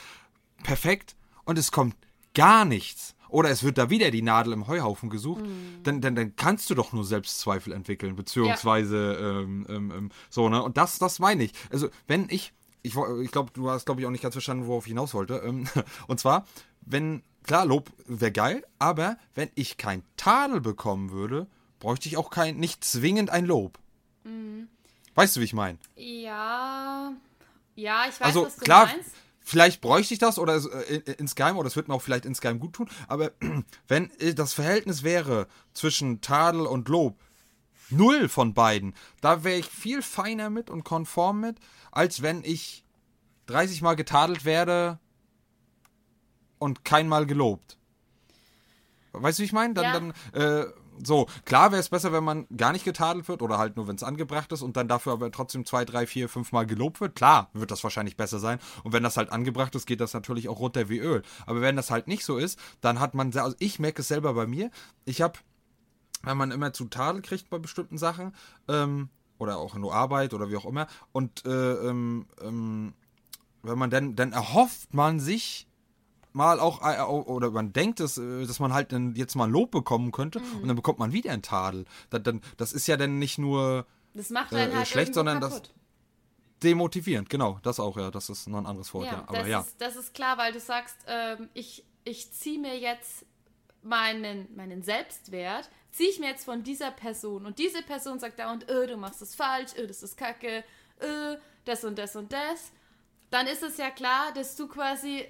perfekt und es kommt gar nichts. Oder es wird da wieder die Nadel im Heuhaufen gesucht, dann, dann, dann kannst du doch nur Selbstzweifel entwickeln, beziehungsweise ähm, ähm, ähm, so, ne? Und das, das meine ich. Also, wenn ich, ich, ich glaube, du hast, glaube ich, auch nicht ganz verstanden, worauf ich hinaus wollte. Ähm, und zwar, wenn, klar, Lob wäre geil, aber wenn ich kein Tadel bekommen würde, bräuchte ich auch kein, nicht zwingend ein Lob. Weißt du, wie ich meine? Ja, ja, ich weiß, Also was du klar, meinst. vielleicht bräuchte ich das oder äh, in- insgeheim oder es wird mir auch vielleicht insgeheim gut tun, aber wenn äh, das Verhältnis wäre zwischen Tadel und Lob null von beiden, da wäre ich viel feiner mit und konform mit, als wenn ich 30 Mal getadelt werde und keinmal gelobt. Weißt du, wie ich meine? Dann, Ja. dann, äh, so, klar wäre es besser, wenn man gar nicht getadelt wird oder halt nur, wenn es angebracht ist und dann dafür aber trotzdem zwei, drei, vier, fünf Mal gelobt wird. Klar wird das wahrscheinlich besser sein. Und wenn das halt angebracht ist, geht das natürlich auch runter wie Öl. Aber wenn das halt nicht so ist, dann hat man, also ich merke es selber bei mir. Ich habe, wenn man immer zu Tadel kriegt bei bestimmten Sachen, ähm, oder auch nur Arbeit oder wie auch immer, und äh, ähm, ähm, wenn man dann, dann erhofft man sich mal auch, äh, oder man denkt, dass, äh, dass man halt dann jetzt mal ein Lob bekommen könnte und dann bekommt man wieder einen Tadel. Das, das ist ja dann nicht nur Das äh, halt schlecht, sondern das- kaputt. demotivierend, genau, das auch, ja, das ist noch ein anderes Wort, ja. Ja, Aber das, ja. Ist, das ist klar, weil du sagst, ähm, ich, ich ziehe mir jetzt meinen, meinen Selbstwert, ziehe ich mir jetzt von dieser Person und diese Person sagt dauernd, äh, du machst das falsch, äh, das ist kacke, äh, das und das und das, dann ist es ja klar, dass du quasi,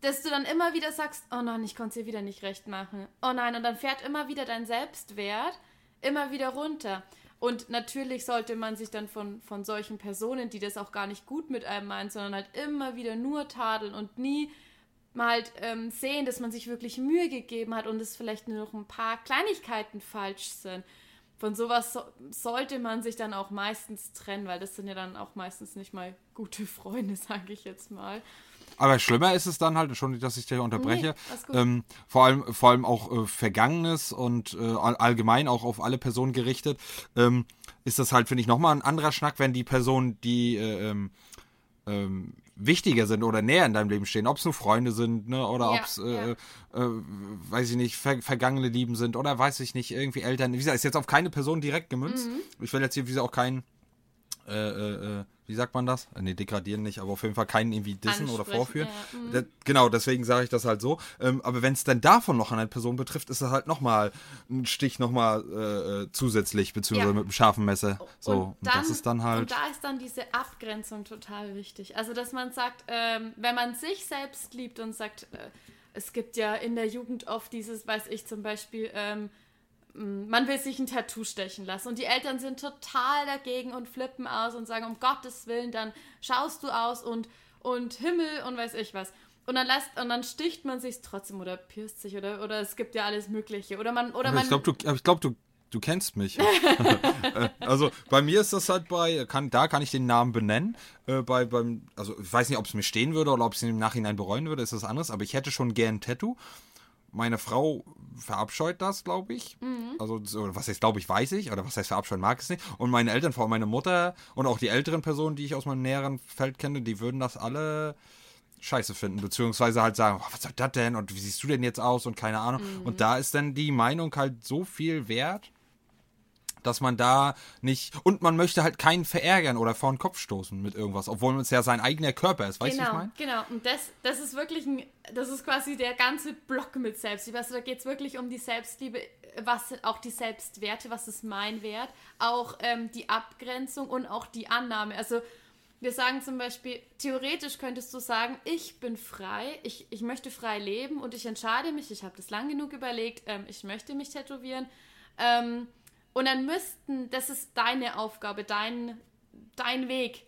dass du dann immer wieder sagst, oh nein, ich konnte es dir wieder nicht recht machen, oh nein, und dann fährt immer wieder dein Selbstwert immer wieder runter. Und natürlich sollte man sich dann von, von solchen Personen, die das auch gar nicht gut mit einem meinen, sondern halt immer wieder nur tadeln und nie mal halt, ähm, sehen, dass man sich wirklich Mühe gegeben hat und es vielleicht nur noch ein paar Kleinigkeiten falsch sind. Von sowas so, sollte man sich dann auch meistens trennen, weil das sind ja dann auch meistens nicht mal gute Freunde, sage ich jetzt mal. Aber schlimmer ist es dann halt, schon, dass ich dich unterbreche, Nee, ähm, vor, allem, vor allem auch äh, Vergangenes und äh, all- allgemein auch auf alle Personen gerichtet, ähm, ist das halt, finde ich, nochmal ein anderer Schnack, wenn die Personen, die äh, ähm, ähm, wichtiger sind oder näher in deinem Leben stehen, ob es nur Freunde sind, ne, oder Ja, ob es, äh, ja. äh, weiß ich nicht, ver vergangene Lieben sind oder weiß ich nicht, irgendwie Eltern. Wie gesagt, ist jetzt auf keine Person direkt gemünzt. Mhm. Ich will jetzt hier, wie gesagt, auch keinen, äh, äh, äh, wie sagt man das? Nee, degradieren nicht, aber auf jeden Fall keinen irgendwie dissen oder Ansprechen, vorführen. ja, mhm. Genau, deswegen sage ich das halt so. Ähm, aber wenn es dann davon noch eine Person betrifft, ist das halt nochmal ein Stich nochmal äh, äh, zusätzlich, beziehungsweise Ja. mit einem scharfen Messer. So, und, das ist dann halt. Und da ist dann diese Abgrenzung total wichtig. Also, dass man sagt, ähm, wenn man sich selbst liebt und sagt, es gibt ja in der Jugend oft dieses, weiß ich zum Beispiel, ähm, man will sich ein Tattoo stechen lassen und die Eltern sind total dagegen und flippen aus und sagen, um Gottes Willen, dann schaust du aus und, und Himmel und weiß ich was. Und dann, lässt, und dann sticht man sich trotzdem oder pierst sich oder, oder es gibt ja alles Mögliche. Oder man, oder man ich glaube, du, ich glaub, du, du kennst mich. Äh, also bei mir ist das halt bei, kann, da kann ich den Namen benennen. Äh, bei, beim, also ich weiß nicht, ob es mir stehen würde oder ob ich es im Nachhinein bereuen würde, ist das anderes, aber ich hätte schon gern ein Tattoo. meine Frau verabscheut das, glaube ich. Mhm. Also, so, was heißt, glaube ich, weiß ich, oder was heißt verabscheuen, mag es nicht. Und meine Eltern, vor allem meine Mutter und auch die älteren Personen, die ich aus meinem näheren Feld kenne, die würden das alle scheiße finden, beziehungsweise halt sagen, oh, was soll das denn und wie siehst du denn jetzt aus und keine Ahnung. Mhm. Und da ist dann die Meinung halt so viel wert, dass man da nicht und man möchte halt keinen verärgern oder vor den Kopf stoßen mit irgendwas, obwohl es ja sein eigener Körper ist, weißt du, genau, ich meine? Genau, und das, das ist wirklich ein, das ist quasi der ganze Block mit Selbstliebe. Also da geht es wirklich um die Selbstliebe, was sind auch die Selbstwerte, was ist mein Wert, auch ähm, die Abgrenzung und auch die Annahme. Also wir sagen zum Beispiel, theoretisch könntest du sagen, ich bin frei, ich, ich möchte frei leben und ich entscheide mich, ich habe das lang genug überlegt, ähm, ich möchte mich tätowieren. Ähm, und dann müssten, das ist deine Aufgabe, dein, dein Weg.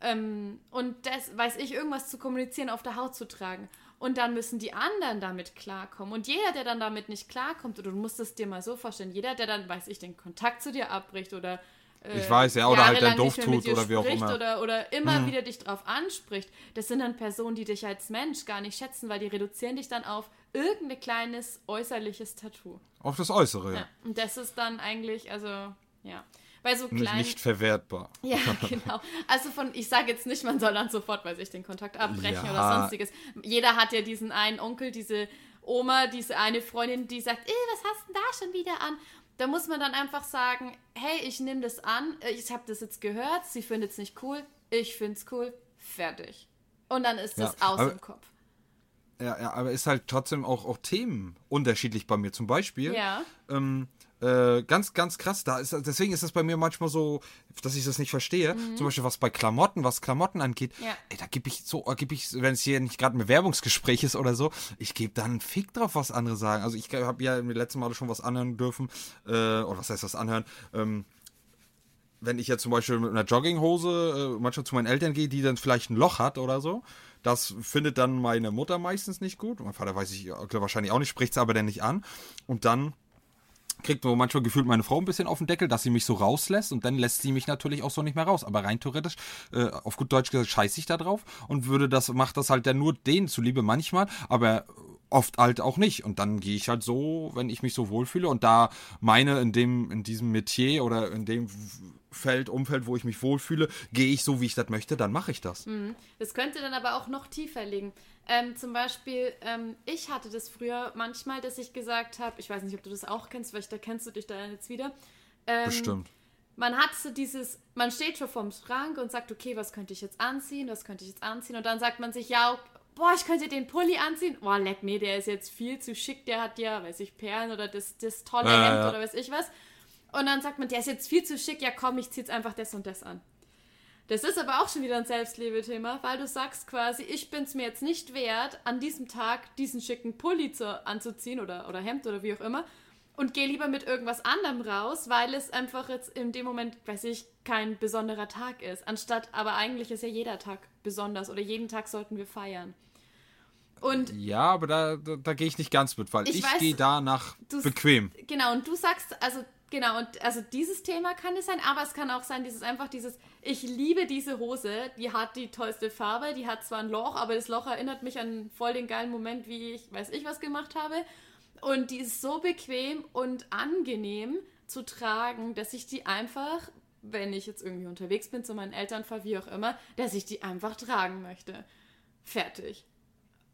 Ähm, und das, weiß ich, irgendwas zu kommunizieren, auf der Haut zu tragen. Und dann müssen die anderen damit klarkommen. Und jeder, der dann damit nicht klarkommt, oder du musst es dir mal so vorstellen, jeder, der dann, weiß ich, den Kontakt zu dir abbricht oder äh, ich weiß, ja, oder halt dann doof tut oder wie auch immer. Oder, oder immer hm. wieder dich drauf anspricht. Das sind dann Personen, die dich als Mensch gar nicht schätzen, weil die reduzieren dich dann auf irgendein kleines äußerliches Tattoo. Auf das Äußere, ja. Und das ist dann eigentlich, also, ja. Bei so kleinen, nicht verwertbar. Ja, genau. Also von, ich sage jetzt nicht, man soll dann sofort bei sich den Kontakt abbrechen ja. oder sonstiges. Jeder hat ja diesen einen Onkel, diese Oma, diese eine Freundin, die sagt, eh, was hast du denn da schon wieder an? Da muss man dann einfach sagen, hey, ich nehme das an, ich habe das jetzt gehört, sie findet es nicht cool, ich finde es cool, fertig. Und dann ist das ja, aus dem Kopf. Ja, ja, aber ist halt trotzdem auch, auch Themen unterschiedlich bei mir. Zum Beispiel, ja. ähm, äh, ganz, ganz krass. Da ist, deswegen ist es bei mir manchmal so, dass ich das nicht verstehe. Mhm. Zum Beispiel was bei Klamotten, was Klamotten angeht. Ja. Ey, da gebe ich so, gebe ich, wenn es hier nicht gerade ein Bewerbungsgespräch ist oder so, ich gebe dann einen Fick drauf, was andere sagen. Also ich habe ja im letzten Mal schon was anhören dürfen, äh, oder was heißt was anhören, ähm, wenn ich jetzt zum Beispiel mit einer Jogginghose äh, manchmal zu meinen Eltern gehe, die dann vielleicht ein Loch hat oder so, das findet dann meine Mutter meistens nicht gut. Mein Vater weiß ich wahrscheinlich auch nicht, spricht es aber dann nicht an. Und dann kriegt man manchmal gefühlt meine Frau ein bisschen auf den Deckel, dass sie mich so rauslässt und dann lässt sie mich natürlich auch so nicht mehr raus. Aber rein theoretisch, äh, auf gut Deutsch gesagt, scheiße ich da drauf und würde das, macht das halt dann nur denen zuliebe manchmal, aber oft halt auch nicht. Und dann gehe ich halt so, wenn ich mich so wohlfühle und da meine in dem, in diesem Metier oder in dem Feld, Umfeld, wo ich mich wohlfühle, gehe ich so, wie ich das möchte, dann mache ich das. Mhm. Das könnte dann aber auch noch tiefer liegen. Ähm, zum Beispiel, ähm, ich hatte das früher manchmal, dass ich gesagt habe, ich weiß nicht, ob du das auch kennst, vielleicht da kennst du dich da jetzt wieder. Ähm, Bestimmt. Man hat so dieses, man steht schon vorm Schrank und sagt, okay, was könnte ich jetzt anziehen, was könnte ich jetzt anziehen? Und dann sagt man sich, ja, boah, ich könnte den Pulli anziehen. Boah, leck mir, der ist jetzt viel zu schick, der hat ja, weiß ich, Perlen oder das, das tolle ja, Hemd ja. oder weiß ich was. Und dann sagt man, der ist jetzt viel zu schick, ja komm, ich zieh jetzt einfach das und das an. Das ist aber auch schon wieder ein Selbstliebe-Thema, weil du sagst quasi, ich bin es mir jetzt nicht wert, an diesem Tag diesen schicken Pulli zu, anzuziehen oder, oder Hemd oder wie auch immer und gehe lieber mit irgendwas anderem raus, weil es einfach jetzt in dem Moment, weiß ich, kein besonderer Tag ist. Anstatt, aber eigentlich ist ja jeder Tag besonders oder jeden Tag sollten wir feiern. Und ja, aber da, da, da gehe ich nicht ganz mit, weil ich, ich gehe da nach bequem. Genau, und du sagst, also Genau, und also dieses Thema kann es sein, aber es kann auch sein, dieses einfach dieses, ich liebe diese Hose, die hat die tollste Farbe, die hat zwar ein Loch, aber das Loch erinnert mich an voll den geilen Moment, wie ich, weiß ich, was gemacht habe. Und die ist so bequem und angenehm zu tragen, dass ich die einfach, wenn ich jetzt irgendwie unterwegs bin, zu meinen Eltern fahre, wie auch immer, dass ich die einfach tragen möchte. Fertig.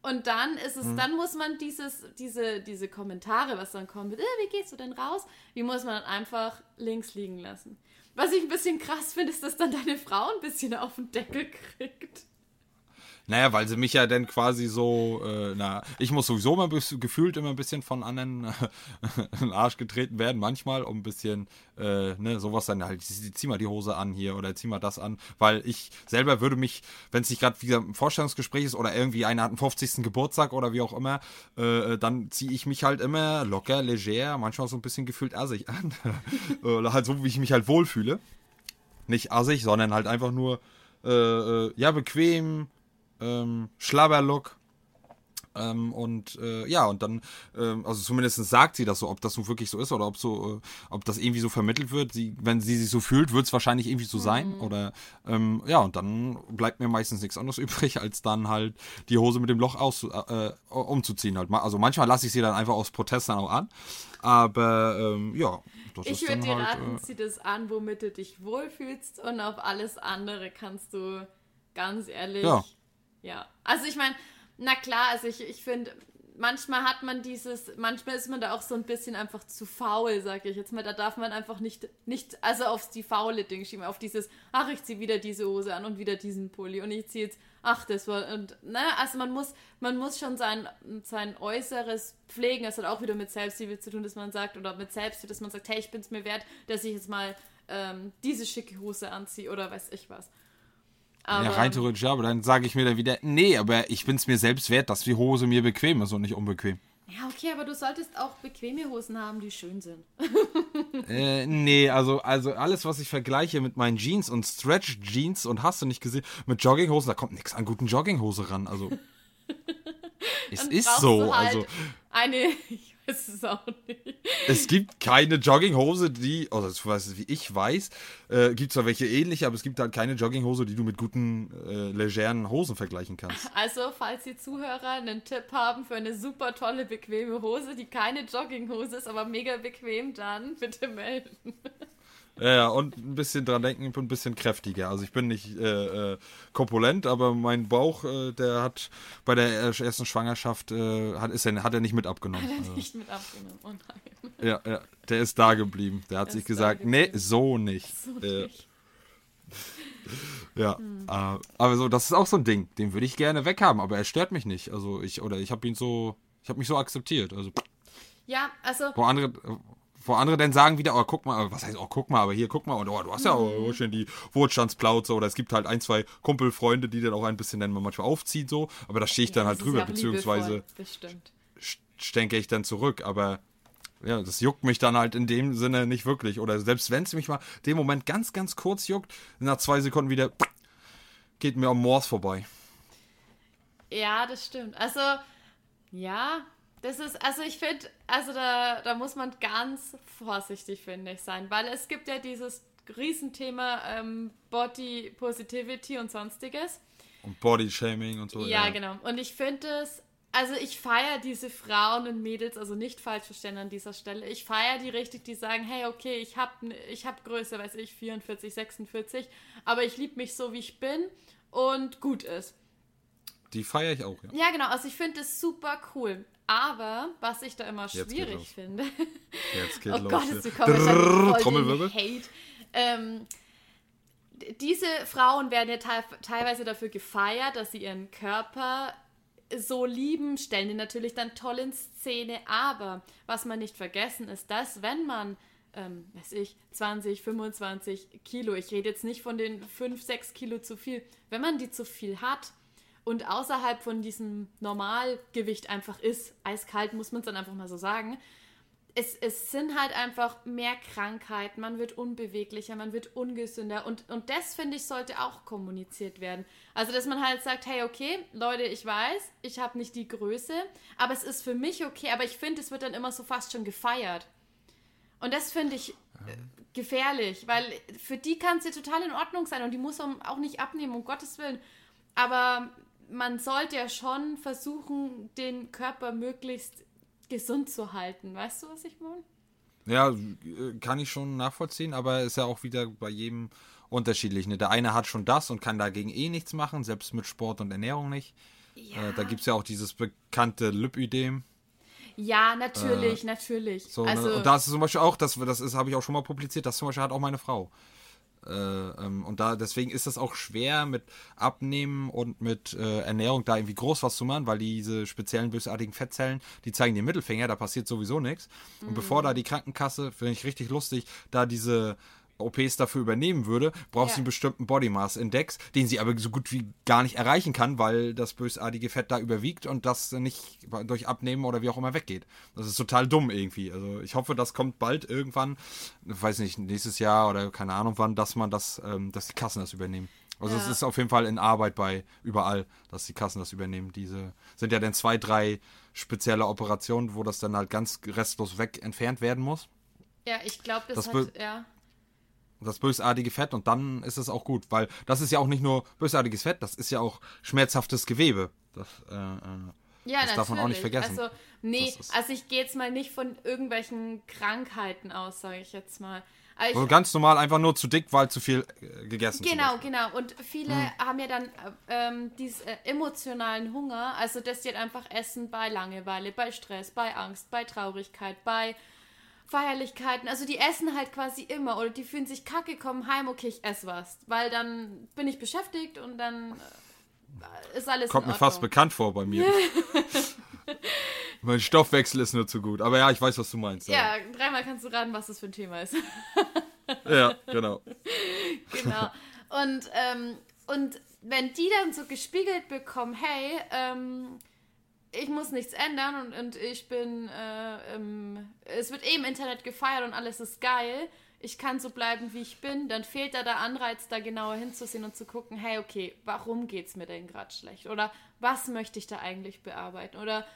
Und dann ist es, mhm. dann muss man dieses, diese, diese Kommentare, was dann kommt, mit, äh, wie gehst du denn raus? Die muss man dann einfach links liegen lassen. Was ich ein bisschen krass finde, ist, dass dann deine Frau ein bisschen auf den Deckel kriegt. Naja, weil sie mich ja dann quasi so, äh, na, ich muss sowieso immer gefühlt immer ein bisschen von anderen äh, in den Arsch getreten werden, manchmal, um ein bisschen, äh, ne, sowas dann halt, zieh mal die Hose an hier oder zieh mal das an, weil ich selber würde mich, wenn es nicht gerade wieder ein Vorstellungsgespräch ist oder irgendwie einer hat einen 50. Geburtstag oder wie auch immer, äh, dann ziehe ich mich halt immer locker, leger, manchmal so ein bisschen gefühlt assig an. oder halt so, wie ich mich halt wohlfühle. Nicht assig, sondern halt einfach nur, äh, äh ja, bequem, ähm, Schlabberlook. Ähm, und äh, ja, und dann, äh, also zumindest sagt sie das so, ob das so wirklich so ist oder ob so, äh, ob das irgendwie so vermittelt wird. Sie, wenn sie sich so fühlt, wird es wahrscheinlich irgendwie so sein. Mhm. Oder ähm, ja, und dann bleibt mir meistens nichts anderes übrig, als dann halt die Hose mit dem Loch aus, äh, umzuziehen. Halt. Also manchmal lasse ich sie dann einfach aus Protest dann auch an. Aber ähm, ja, das ich würde dir halt, raten, äh, zieh das an, womit du dich wohlfühlst und auf alles andere kannst du ganz ehrlich. Ja. Ja. Also ich meine, na klar, also ich, ich finde, manchmal hat man dieses, manchmal ist man da auch so ein bisschen einfach zu faul, sag ich jetzt mal. Da darf man einfach nicht, nicht also aufs die faule Ding schieben, auf dieses, ach, ich ziehe wieder diese Hose an und wieder diesen Pulli und ich ziehe jetzt, ach, das war, und, ne, also man muss, man muss schon sein, sein Äußeres pflegen. Das hat auch wieder mit Selbstliebe zu tun, dass man sagt, oder mit Selbstliebe, dass man sagt, hey, ich bin es mir wert, dass ich jetzt mal ähm, diese schicke Hose anziehe oder weiß ich was. Aber, ja, rein theoretisch, ja, aber dann sage ich mir dann wieder, nee, aber ich bin es mir selbst wert, dass die Hose mir bequem ist und nicht unbequem. Ja, okay, aber du solltest auch bequeme Hosen haben, die schön sind. äh, nee, also, also alles, was ich vergleiche mit meinen Jeans und Stretch-Jeans und hast du nicht gesehen, mit Jogginghosen, da kommt nichts an guten Jogginghose ran. Also. es ist so. Halt also, eine, weiß es auch nicht. Es gibt keine Jogginghose, die, also wie ich weiß, äh, gibt zwar welche ähnliche, aber es gibt halt keine Jogginghose, die du mit guten, äh, legeren Hosen vergleichen kannst. Also, falls die Zuhörer einen Tipp haben für eine super tolle, bequeme Hose, die keine Jogginghose ist, aber mega bequem, dann bitte melden. Ja, und ein bisschen dran denken, ich bin ein bisschen kräftiger. Also ich bin nicht äh, äh, korpulent, aber mein Bauch, äh, der hat bei der ersten Schwangerschaft, äh, hat, ist er, hat er nicht mit abgenommen. Hat er also. nicht mit abgenommen, oh nein. Ja, ja, der ist da geblieben. Der hat der sich gesagt, nee, so nicht. So nicht. ja, hm. Äh, aber so, das ist auch so ein Ding, den würde ich gerne weghaben, aber er stört mich nicht. Also ich, oder ich habe ihn so, ich habe mich so akzeptiert. Also ja, also. Wo andere, wo andere dann sagen wieder, oh, guck mal, was heißt, oh, guck mal, aber hier, guck mal, und oh, du hast ja auch mhm. schon die Wohlstandsplauze oder es gibt halt ein, zwei Kumpelfreunde, die dann auch ein bisschen dann manchmal aufziehen, so, aber da stehe ich ja, dann halt drüber, beziehungsweise stänke ich dann zurück, aber ja, das juckt mich dann halt in dem Sinne nicht wirklich. Oder selbst wenn es mich mal den Moment ganz, ganz kurz juckt, nach zwei Sekunden wieder geht mir am Morse vorbei. Ja, das stimmt. Also, ja, das ist, also ich finde, also da, da muss man ganz vorsichtig, finde ich, sein, weil es gibt ja dieses Riesenthema ähm, Body Positivity und sonstiges. Und Body Shaming und so. Ja, ja. genau. Und ich finde es, also ich feiere diese Frauen und Mädels, also nicht falsch verstehen an dieser Stelle. Ich feiere die richtig, die sagen, hey, okay, ich habe ich hab Größe, weiß ich, 44, 46, aber ich liebe mich so, wie ich bin und gut ist. Die feiere ich auch, ja. Ja, genau. Also ich finde es super cool. Aber was ich da immer schwierig finde. Jetzt geht oh los. Gott, ist die Trommelwirbel. Hate. Ähm, diese Frauen werden ja te teilweise dafür gefeiert, dass sie ihren Körper so lieben, stellen ihn natürlich dann toll in Szene. Aber was man nicht vergessen ist, dass wenn man, ähm, weiß ich, 20, 25 Kilo, ich rede jetzt nicht von den 5, 6 Kilo zu viel, wenn man die zu viel hat, und außerhalb von diesem Normalgewicht einfach ist, eiskalt muss man es dann einfach mal so sagen, es, es sind halt einfach mehr Krankheiten, man wird unbeweglicher, man wird ungesünder und, und das, finde ich, sollte auch kommuniziert werden. Also, dass man halt sagt, hey, okay, Leute, ich weiß, ich habe nicht die Größe, aber es ist für mich okay, aber ich finde, es wird dann immer so fast schon gefeiert. Und das finde ich äh, gefährlich, weil für die kann es ja total in Ordnung sein und die muss auch nicht abnehmen, um Gottes Willen. Aber man sollte ja schon versuchen, den Körper möglichst gesund zu halten. Weißt du, was ich meine? Ja, kann ich schon nachvollziehen, aber ist ja auch wieder bei jedem unterschiedlich. Ne? Der eine hat schon das und kann dagegen eh nichts machen, selbst mit Sport und Ernährung nicht. Ja. Äh, da gibt es ja auch dieses bekannte Lipödem. Ja, natürlich, äh, natürlich. So, ne? also, ne? Und da ist zum Beispiel auch, das, das habe ich auch schon mal publiziert, das zum Beispiel hat auch meine Frau. Äh, ähm, und da deswegen ist es auch schwer mit Abnehmen und mit äh, Ernährung da irgendwie groß was zu machen, weil diese speziellen bösartigen Fettzellen, die zeigen den Mittelfinger, da passiert sowieso nichts. Und mhm. bevor da die Krankenkasse, finde ich richtig lustig, da diese OPs dafür übernehmen würde, braucht ja. sie einen bestimmten Body Mass Index, den sie aber so gut wie gar nicht erreichen kann, weil das bösartige Fett da überwiegt und das nicht durch Abnehmen oder wie auch immer weggeht. Das ist total dumm irgendwie. Also ich hoffe, das kommt bald irgendwann, weiß nicht, nächstes Jahr oder keine Ahnung wann, dass man das, ähm, dass die Kassen das übernehmen. Also Ja. es ist auf jeden Fall in Arbeit bei überall, dass die Kassen das übernehmen. Diese sind ja dann zwei, drei spezielle Operationen, wo das dann halt ganz restlos weg entfernt werden muss. Ja, ich glaube, das, Das hat, ja. Das bösartige Fett und dann ist es auch gut, weil das ist ja auch nicht nur bösartiges Fett, das ist ja auch schmerzhaftes Gewebe. Das, äh, äh, Ja, Das darf man auch nicht vergessen. Also, nee, also ich gehe jetzt mal nicht von irgendwelchen Krankheiten aus, sage ich jetzt mal. Ich, also ganz normal einfach nur zu dick, weil zu viel äh, gegessen Genau, genau. Und viele Hm. haben ja dann äh, ähm, diesen äh, emotionalen Hunger, also dass die halt einfach essen bei Langeweile, bei Stress, bei Angst, bei Traurigkeit, bei Feierlichkeiten. Also die essen halt quasi immer oder die fühlen sich kacke, kommen heim, okay, ich esse was. Weil dann bin ich beschäftigt und dann äh, ist alles Kommt mir fast bekannt vor bei mir. mein Stoffwechsel ist nur zu gut. Aber ja, ich weiß, was du meinst. Ja, dreimal kannst du raten, was das für ein Thema ist. ja genau. genau. Und, ähm, und wenn die dann so gespiegelt bekommen, hey, ähm, ich muss nichts ändern und, und ich bin, äh, ähm, es wird eh im Internet gefeiert und alles ist geil, ich kann so bleiben, wie ich bin, dann fehlt da der Anreiz, da genauer hinzusehen und zu gucken, hey, okay, warum geht's mir denn gerade schlecht? Oder was möchte ich da eigentlich bearbeiten? Oder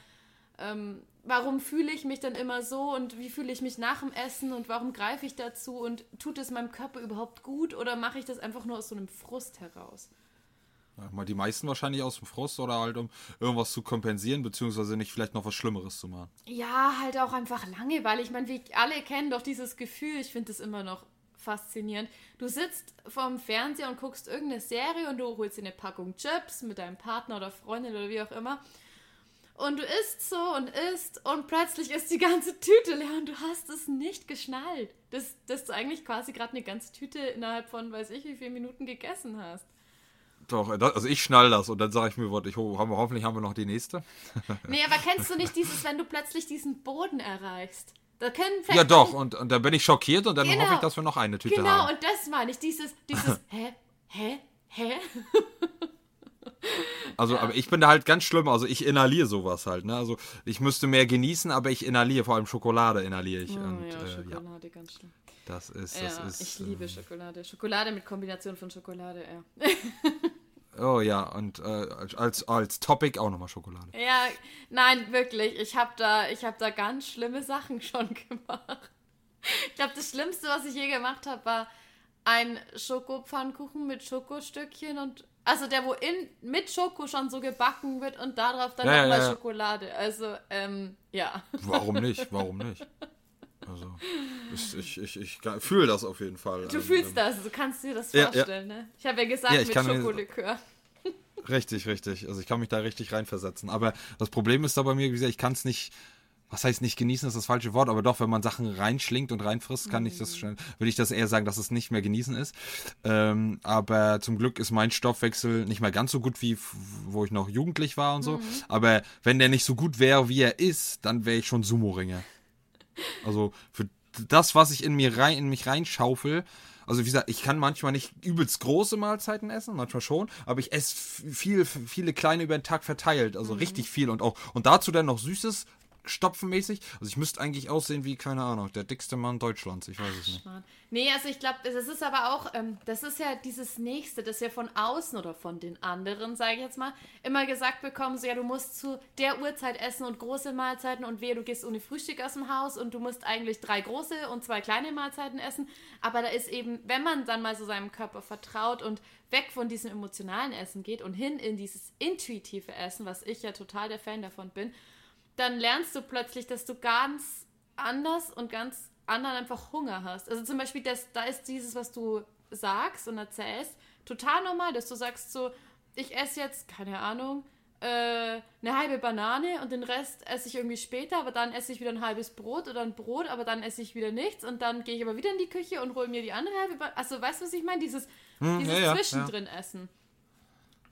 ähm, warum fühle ich mich dann immer so und wie fühle ich mich nach dem Essen und warum greife ich dazu und tut es meinem Körper überhaupt gut oder mache ich das einfach nur aus so einem Frust heraus? Die meisten wahrscheinlich aus dem Frust oder halt um irgendwas zu kompensieren, beziehungsweise nicht vielleicht noch was Schlimmeres zu machen. Ja, halt auch einfach Langeweile. Ich meine, wir alle kennen doch dieses Gefühl. Ich finde es immer noch faszinierend. Du sitzt vorm Fernseher und guckst irgendeine Serie und du holst dir eine Packung Chips mit deinem Partner oder Freundin oder wie auch immer. Und du isst so und isst und plötzlich ist die ganze Tüte leer und du hast es nicht geschnallt. Dass, dass du eigentlich quasi gerade eine ganze Tüte innerhalb von weiß ich wie vielen Minuten gegessen hast. Doch, äh, also ich schnall das und dann sage ich mir, warte, ich, ho- wir, hoffentlich haben wir noch die nächste. Nee, aber kennst du nicht dieses, wenn du plötzlich diesen Boden erreichst? Da können Ja doch, und, und dann bin ich schockiert und dann Genau. hoffe ich, dass wir noch eine Tüte Genau, haben. und das meine ich, dieses, dieses, hä, hä, hä? Also, aber ich bin da halt ganz schlimm, also ich inhaliere sowas halt, ne? Also ich müsste mehr genießen, aber ich inhaliere, vor allem Schokolade inhaliere ich. und Oh ja, äh, ja, Schokolade, ganz schlimm. Das ist, Ja, das ist. ich liebe Schokolade. Schokolade mit Kombination von Schokolade, ja. Oh ja, und äh, als, als Topic auch nochmal Schokolade. Ja, nein, wirklich. Ich habe da, ich hab da ganz schlimme Sachen schon gemacht. Ich glaube, das Schlimmste, was ich je gemacht habe, war ein Schokopfannkuchen mit Schokostückchen und also der, wo in, mit Schoko schon so gebacken wird und darauf dann Ja, ja, nochmal ja, ja. Schokolade. Also, ähm, ja. Warum nicht? Warum nicht? Also, ich, ich, ich, ich fühle das auf jeden Fall. Du Ähm, fühlst ähm, das, du kannst dir das Ja, ja. vorstellen, ne? Ich habe ja gesagt, Ja, ich mit Schokolikör. Richtig, richtig. Also ich kann mich da richtig reinversetzen. Aber das Problem ist da bei mir, wie gesagt, ich kann es nicht, was heißt nicht genießen, ist das falsche Wort, aber doch, wenn man Sachen reinschlingt und reinfrisst, kann ich das schon, würde ich das eher sagen, dass es nicht mehr genießen ist. Ähm, aber zum Glück ist mein Stoffwechsel nicht mehr ganz so gut wie wo ich noch jugendlich war und so. Aber wenn der nicht so gut wäre, wie er ist, dann wäre ich schon Sumo-Ringer. Also für das, was ich in mir rein, in mich reinschaufel, also wie gesagt, ich kann manchmal nicht übelst große Mahlzeiten essen, manchmal schon, aber ich esse viel, viele kleine über den Tag verteilt, also richtig viel und auch und dazu dann noch süßes stopfenmäßig. Also ich müsste eigentlich aussehen wie keine Ahnung, der dickste Mann Deutschlands, ich weiß es nicht. Nee, also ich glaube, das ist aber auch, ähm, das ist ja dieses Nächste, das wir von außen oder von den anderen, sage ich jetzt mal, immer gesagt bekommen, so ja, du musst zu der Uhrzeit essen und große Mahlzeiten und wehe, du gehst ohne Frühstück aus dem Haus und du musst eigentlich drei große und zwei kleine Mahlzeiten essen. Aber da ist eben, wenn man dann mal so seinem Körper vertraut und weg von diesem emotionalen Essen geht und hin in dieses intuitive Essen, was ich ja total der Fan davon bin, dann lernst du plötzlich, dass du ganz anders und ganz anderen einfach Hunger hast. Also zum Beispiel, das, da ist dieses, was du sagst und erzählst, total normal, dass du sagst so, ich esse jetzt, keine Ahnung, äh, eine halbe Banane und den Rest esse ich irgendwie später, aber dann esse ich wieder ein halbes Brot oder ein Brot, aber dann esse ich wieder nichts und dann gehe ich aber wieder in die Küche und hole mir die andere halbe Banane. Also weißt du, was ich meine? Dieses, dieses ja, ja, Zwischendrin essen.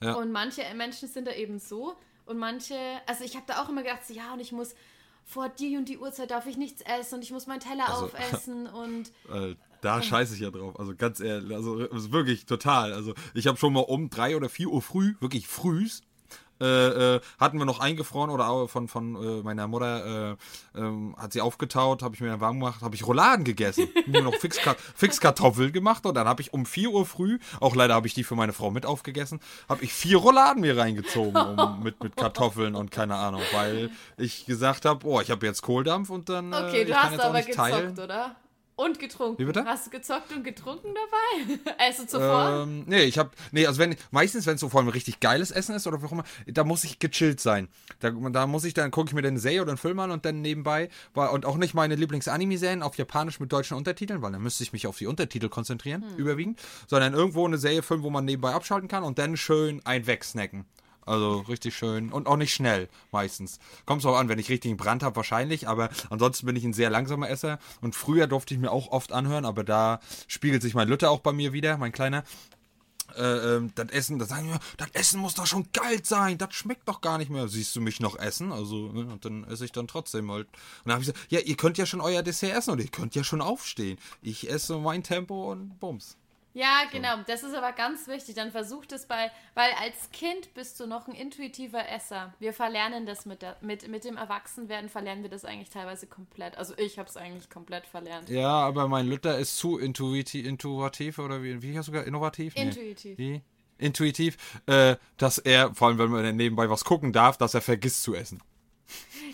Ja. Und manche Menschen sind da eben so und manche, also ich habe da auch immer gedacht, so, ja, und ich muss vor die und die Uhrzeit darf ich nichts essen und ich muss meinen Teller Also- aufessen und Äh, da scheiße ich ja drauf. Also ganz ehrlich, also also wirklich total. Also ich habe schon mal um drei oder vier Uhr früh, wirklich frühs, äh, äh, hatten wir noch eingefroren oder von, von äh, meiner Mutter äh, ähm, hat sie aufgetaut, habe ich mir warm gemacht, habe ich Rouladen gegessen. mir noch Fixka Fixkartoffeln gemacht und dann habe ich um 4 Uhr früh, auch leider habe ich die für meine Frau mit aufgegessen, habe ich vier Rouladen mir reingezogen um, mit, mit Kartoffeln und keine Ahnung, weil ich gesagt habe, oh, ich habe jetzt Kohldampf und dann. Okay, äh, du hast aber gezockt, teilen. oder? Und getrunken. Wie bitte? Hast du gezockt und getrunken dabei? also zuvor? Ähm, nee, ich hab. Nee, also wenn meistens, wenn es so vor allem richtig geiles Essen ist oder wie auch immer, da muss ich gechillt sein. Da, da muss ich dann, gucke ich mir den Serie oder einen Film an und dann nebenbei, und auch nicht meine Lieblings-Anime-Serien auf Japanisch mit deutschen Untertiteln, weil dann müsste ich mich auf die Untertitel konzentrieren, hm. überwiegend, sondern irgendwo eine Serie, Film, wo man nebenbei abschalten kann und dann schön ein wegsnacken. Also richtig schön und auch nicht schnell meistens. Kommt es auch an, wenn ich richtig einen Brand habe, wahrscheinlich, aber ansonsten bin ich ein sehr langsamer Esser und früher durfte ich mir auch oft anhören, aber da spiegelt sich mein Lütter auch bei mir wieder, mein Kleiner. Äh, ähm, das Essen, da sagen wir, das Essen muss doch schon kalt sein, das schmeckt doch gar nicht mehr. Siehst du mich noch essen? Also, ne, und dann esse ich dann trotzdem halt. Und dann habe ich gesagt, ja, ihr könnt ja schon euer Dessert essen und ihr könnt ja schon aufstehen. Ich esse mein Tempo und bums. Ja, genau. Das ist aber ganz wichtig. Dann versucht es bei, weil als Kind bist du noch ein intuitiver Esser. Wir verlernen das mit, der, mit, mit dem Erwachsenwerden, verlernen wir das eigentlich teilweise komplett. Also ich habe es eigentlich komplett verlernt. Ja, aber mein Luther ist zu intuitiv, intuitiv oder wie, wie heißt sogar innovativ? Intuitiv. Nee. Wie? Intuitiv, äh, dass er, vor allem wenn man nebenbei was gucken darf, dass er vergisst zu essen.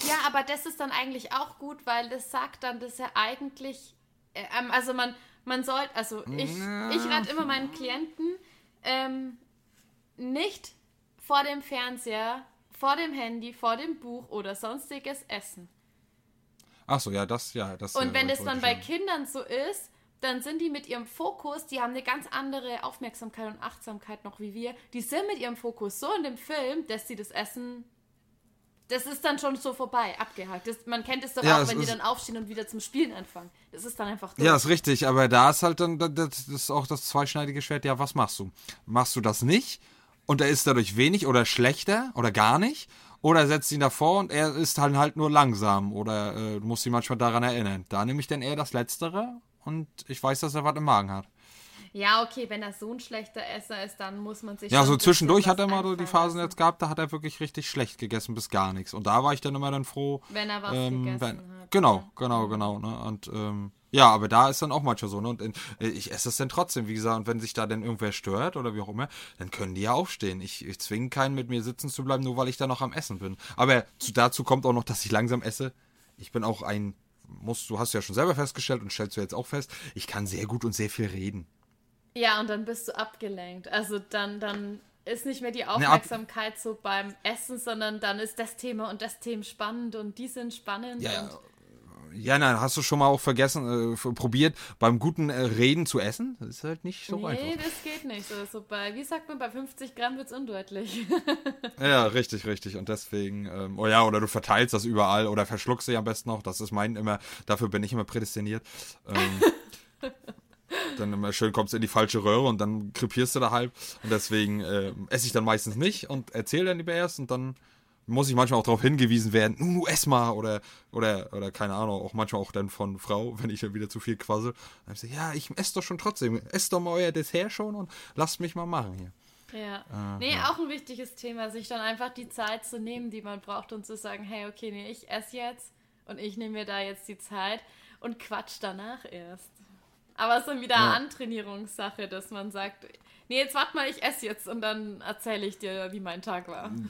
Ja, aber das ist dann eigentlich auch gut, weil das sagt dann, dass er eigentlich, äh, ähm, also man, man sollte, also ich, ich rate immer meinen Klienten, ähm, nicht vor dem Fernseher, vor dem Handy, vor dem Buch oder sonstiges essen. Ach so, ja, das, ja, das. Und wenn das dann bei Kindern so ist, dann sind die mit ihrem Fokus, die haben eine ganz andere Aufmerksamkeit und Achtsamkeit noch wie wir. Die sind mit ihrem Fokus so in dem Film, dass sie das Essen das ist dann schon so vorbei, abgehakt. Das, man kennt es doch ja, auch, wenn die dann aufstehen und wieder zum Spielen anfangen. Das ist dann einfach durch. Ja, ist richtig, aber da ist halt dann, das ist auch das zweischneidige Schwert, ja, was machst du? Machst du das nicht und er ist dadurch wenig oder schlechter oder gar nicht? Oder setzt ihn davor und er ist dann halt nur langsam oder äh, du musst ihn manchmal daran erinnern. Da nehme ich dann eher das Letztere und ich weiß, dass er was im Magen hat. Ja, okay, wenn er so ein schlechter Esser ist, dann muss man sich. Ja, so zwischendurch hat er mal so die Phasen jetzt gehabt, da hat er wirklich richtig schlecht gegessen bis gar nichts. Und da war ich dann immer dann froh. Wenn er was ähm, gegessen wenn, hat. Genau, genau, genau. Ne? Und ähm, ja, aber da ist dann auch manchmal so, ne? Und äh, ich esse es dann trotzdem, wie gesagt, und wenn sich da dann irgendwer stört oder wie auch immer, dann können die ja aufstehen. Ich, ich zwinge keinen mit mir sitzen zu bleiben, nur weil ich da noch am Essen bin. Aber zu, dazu kommt auch noch, dass ich langsam esse. Ich bin auch ein, musst, du hast ja schon selber festgestellt und stellst du jetzt auch fest, ich kann sehr gut und sehr viel reden. Ja, und dann bist du abgelenkt. Also dann, dann ist nicht mehr die Aufmerksamkeit so beim Essen, sondern dann ist das Thema und das Thema spannend und die sind spannend. Ja, ja, nein, hast du schon mal auch vergessen, äh, probiert, beim guten äh, Reden zu essen? Das ist halt nicht so nee, einfach. Nee, das geht nicht. So, so bei, wie sagt man, bei 50 Gramm wird es undeutlich. ja, richtig, richtig. Und deswegen, ähm, oh ja, oder du verteilst das überall oder verschluckst sie am besten noch. Das ist mein immer, dafür bin ich immer prädestiniert. Ähm, dann immer schön kommst du in die falsche Röhre und dann krepierst du da halb. Und deswegen äh, esse ich dann meistens nicht und erzähle dann lieber erst und dann muss ich manchmal auch darauf hingewiesen werden, nu, ess mal oder, oder, oder keine Ahnung, auch manchmal auch dann von Frau, wenn ich dann wieder zu viel quassel. Dann ich so, ja, ich esse doch schon trotzdem, ess doch mal euer Dessert schon und lasst mich mal machen hier. Ja. Äh, nee, ja. auch ein wichtiges Thema, sich dann einfach die Zeit zu nehmen, die man braucht und zu sagen, hey, okay, nee, ich esse jetzt und ich nehme mir da jetzt die Zeit und quatsch danach erst. Aber es ist dann wieder ja. Antrainierungssache, dass man sagt, nee, jetzt warte mal, ich esse jetzt und dann erzähle ich dir, wie mein Tag war.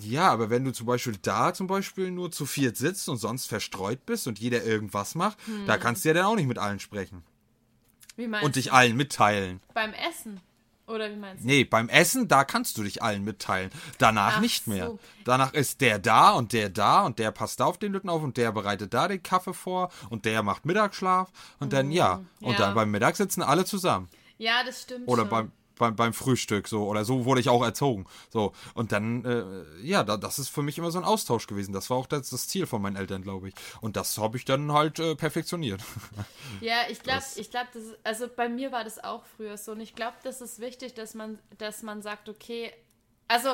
Ja, aber wenn du zum Beispiel da zum Beispiel nur zu viert sitzt und sonst verstreut bist und jeder irgendwas macht, hm. da kannst du ja dann auch nicht mit allen sprechen. Wie meinst und dich allen mitteilen. Beim Essen? Oder wie meinst du? Nee, beim Essen, da kannst du dich allen mitteilen. Danach Ach nicht mehr. So. Danach ist der da und der da und der passt auf den Lütten auf und der bereitet da den Kaffee vor und der macht Mittagsschlaf und dann ja. Und ja. dann beim Mittag sitzen alle zusammen. Ja, das stimmt. Oder schon. beim beim, beim Frühstück so oder so wurde ich auch erzogen so. Und dann äh, ja da, das ist für mich immer so ein Austausch gewesen. Das war auch das, das Ziel von meinen Eltern glaube ich. Und das habe ich dann halt äh, perfektioniert. Ja ich glaube ich glaube also bei mir war das auch früher so. Und ich glaube das ist wichtig dass man dass man sagt okay also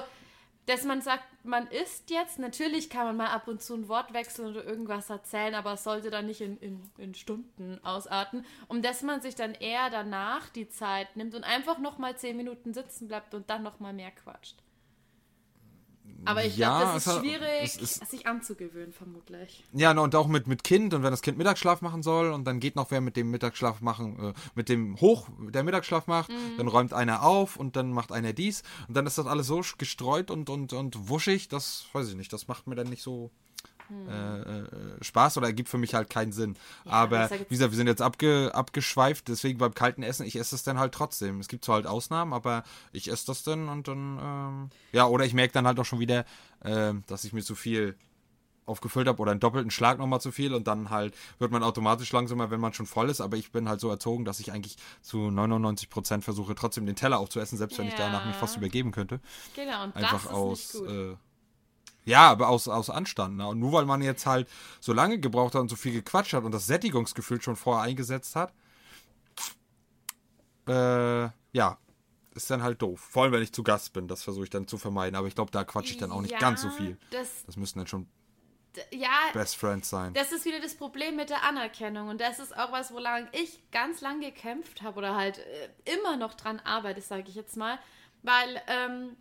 dass man sagt, man isst jetzt, natürlich kann man mal ab und zu ein Wort wechseln oder irgendwas erzählen, aber es sollte dann nicht in, in, in Stunden ausarten, um dass man sich dann eher danach die Zeit nimmt und einfach nochmal zehn Minuten sitzen bleibt und dann nochmal mehr quatscht. Aber ich Ja, glaube, es das ist schwierig, es ist- sich anzugewöhnen, vermutlich. Ja, und auch mit, mit Kind und wenn das Kind Mittagsschlaf machen soll und dann geht noch wer mit dem Mittagsschlaf machen, äh, mit dem hoch, der Mittagsschlaf macht, dann räumt einer auf und dann macht einer dies und dann ist das alles so gestreut und, und, und wuschig, das weiß ich nicht, das macht mir dann nicht so äh, äh, Spaß oder ergibt für mich halt keinen Sinn. Aber sag jetzt- wie gesagt, wir sind jetzt abge, abgeschweift, deswegen beim kalten Essen, ich esse es dann halt trotzdem. Es gibt zwar halt Ausnahmen, aber ich esse das dann und dann, ähm, ja, oder ich merke dann halt auch schon wieder, ähm, dass ich mir zu viel aufgefüllt habe oder einen doppelten Schlag nochmal zu viel und dann halt wird man automatisch langsamer, wenn man schon voll ist, aber ich bin halt so erzogen, dass ich eigentlich zu 99% versuche, trotzdem den Teller aufzuessen, selbst wenn ich danach mich Ja. fast übergeben könnte. Genau, und Einfach das ist aus, nicht gut. äh, ja, aber aus, aus Anstand. Ne? Und nur weil man jetzt halt so lange gebraucht hat und so viel gequatscht hat und das Sättigungsgefühl schon vorher eingesetzt hat, äh, ja, ist dann halt doof. Vor allem, wenn ich zu Gast bin, das versuche ich dann zu vermeiden, aber ich glaube, da quatsche ich dann auch nicht ja, ganz so viel. Das, Das müssen dann schon ja, Best Friends sein. das ist wieder das Problem mit der Anerkennung. Und das ist auch was, woran ich ganz lang gekämpft habe oder halt äh, immer noch dran arbeite, sage ich jetzt mal. Weil, ähm,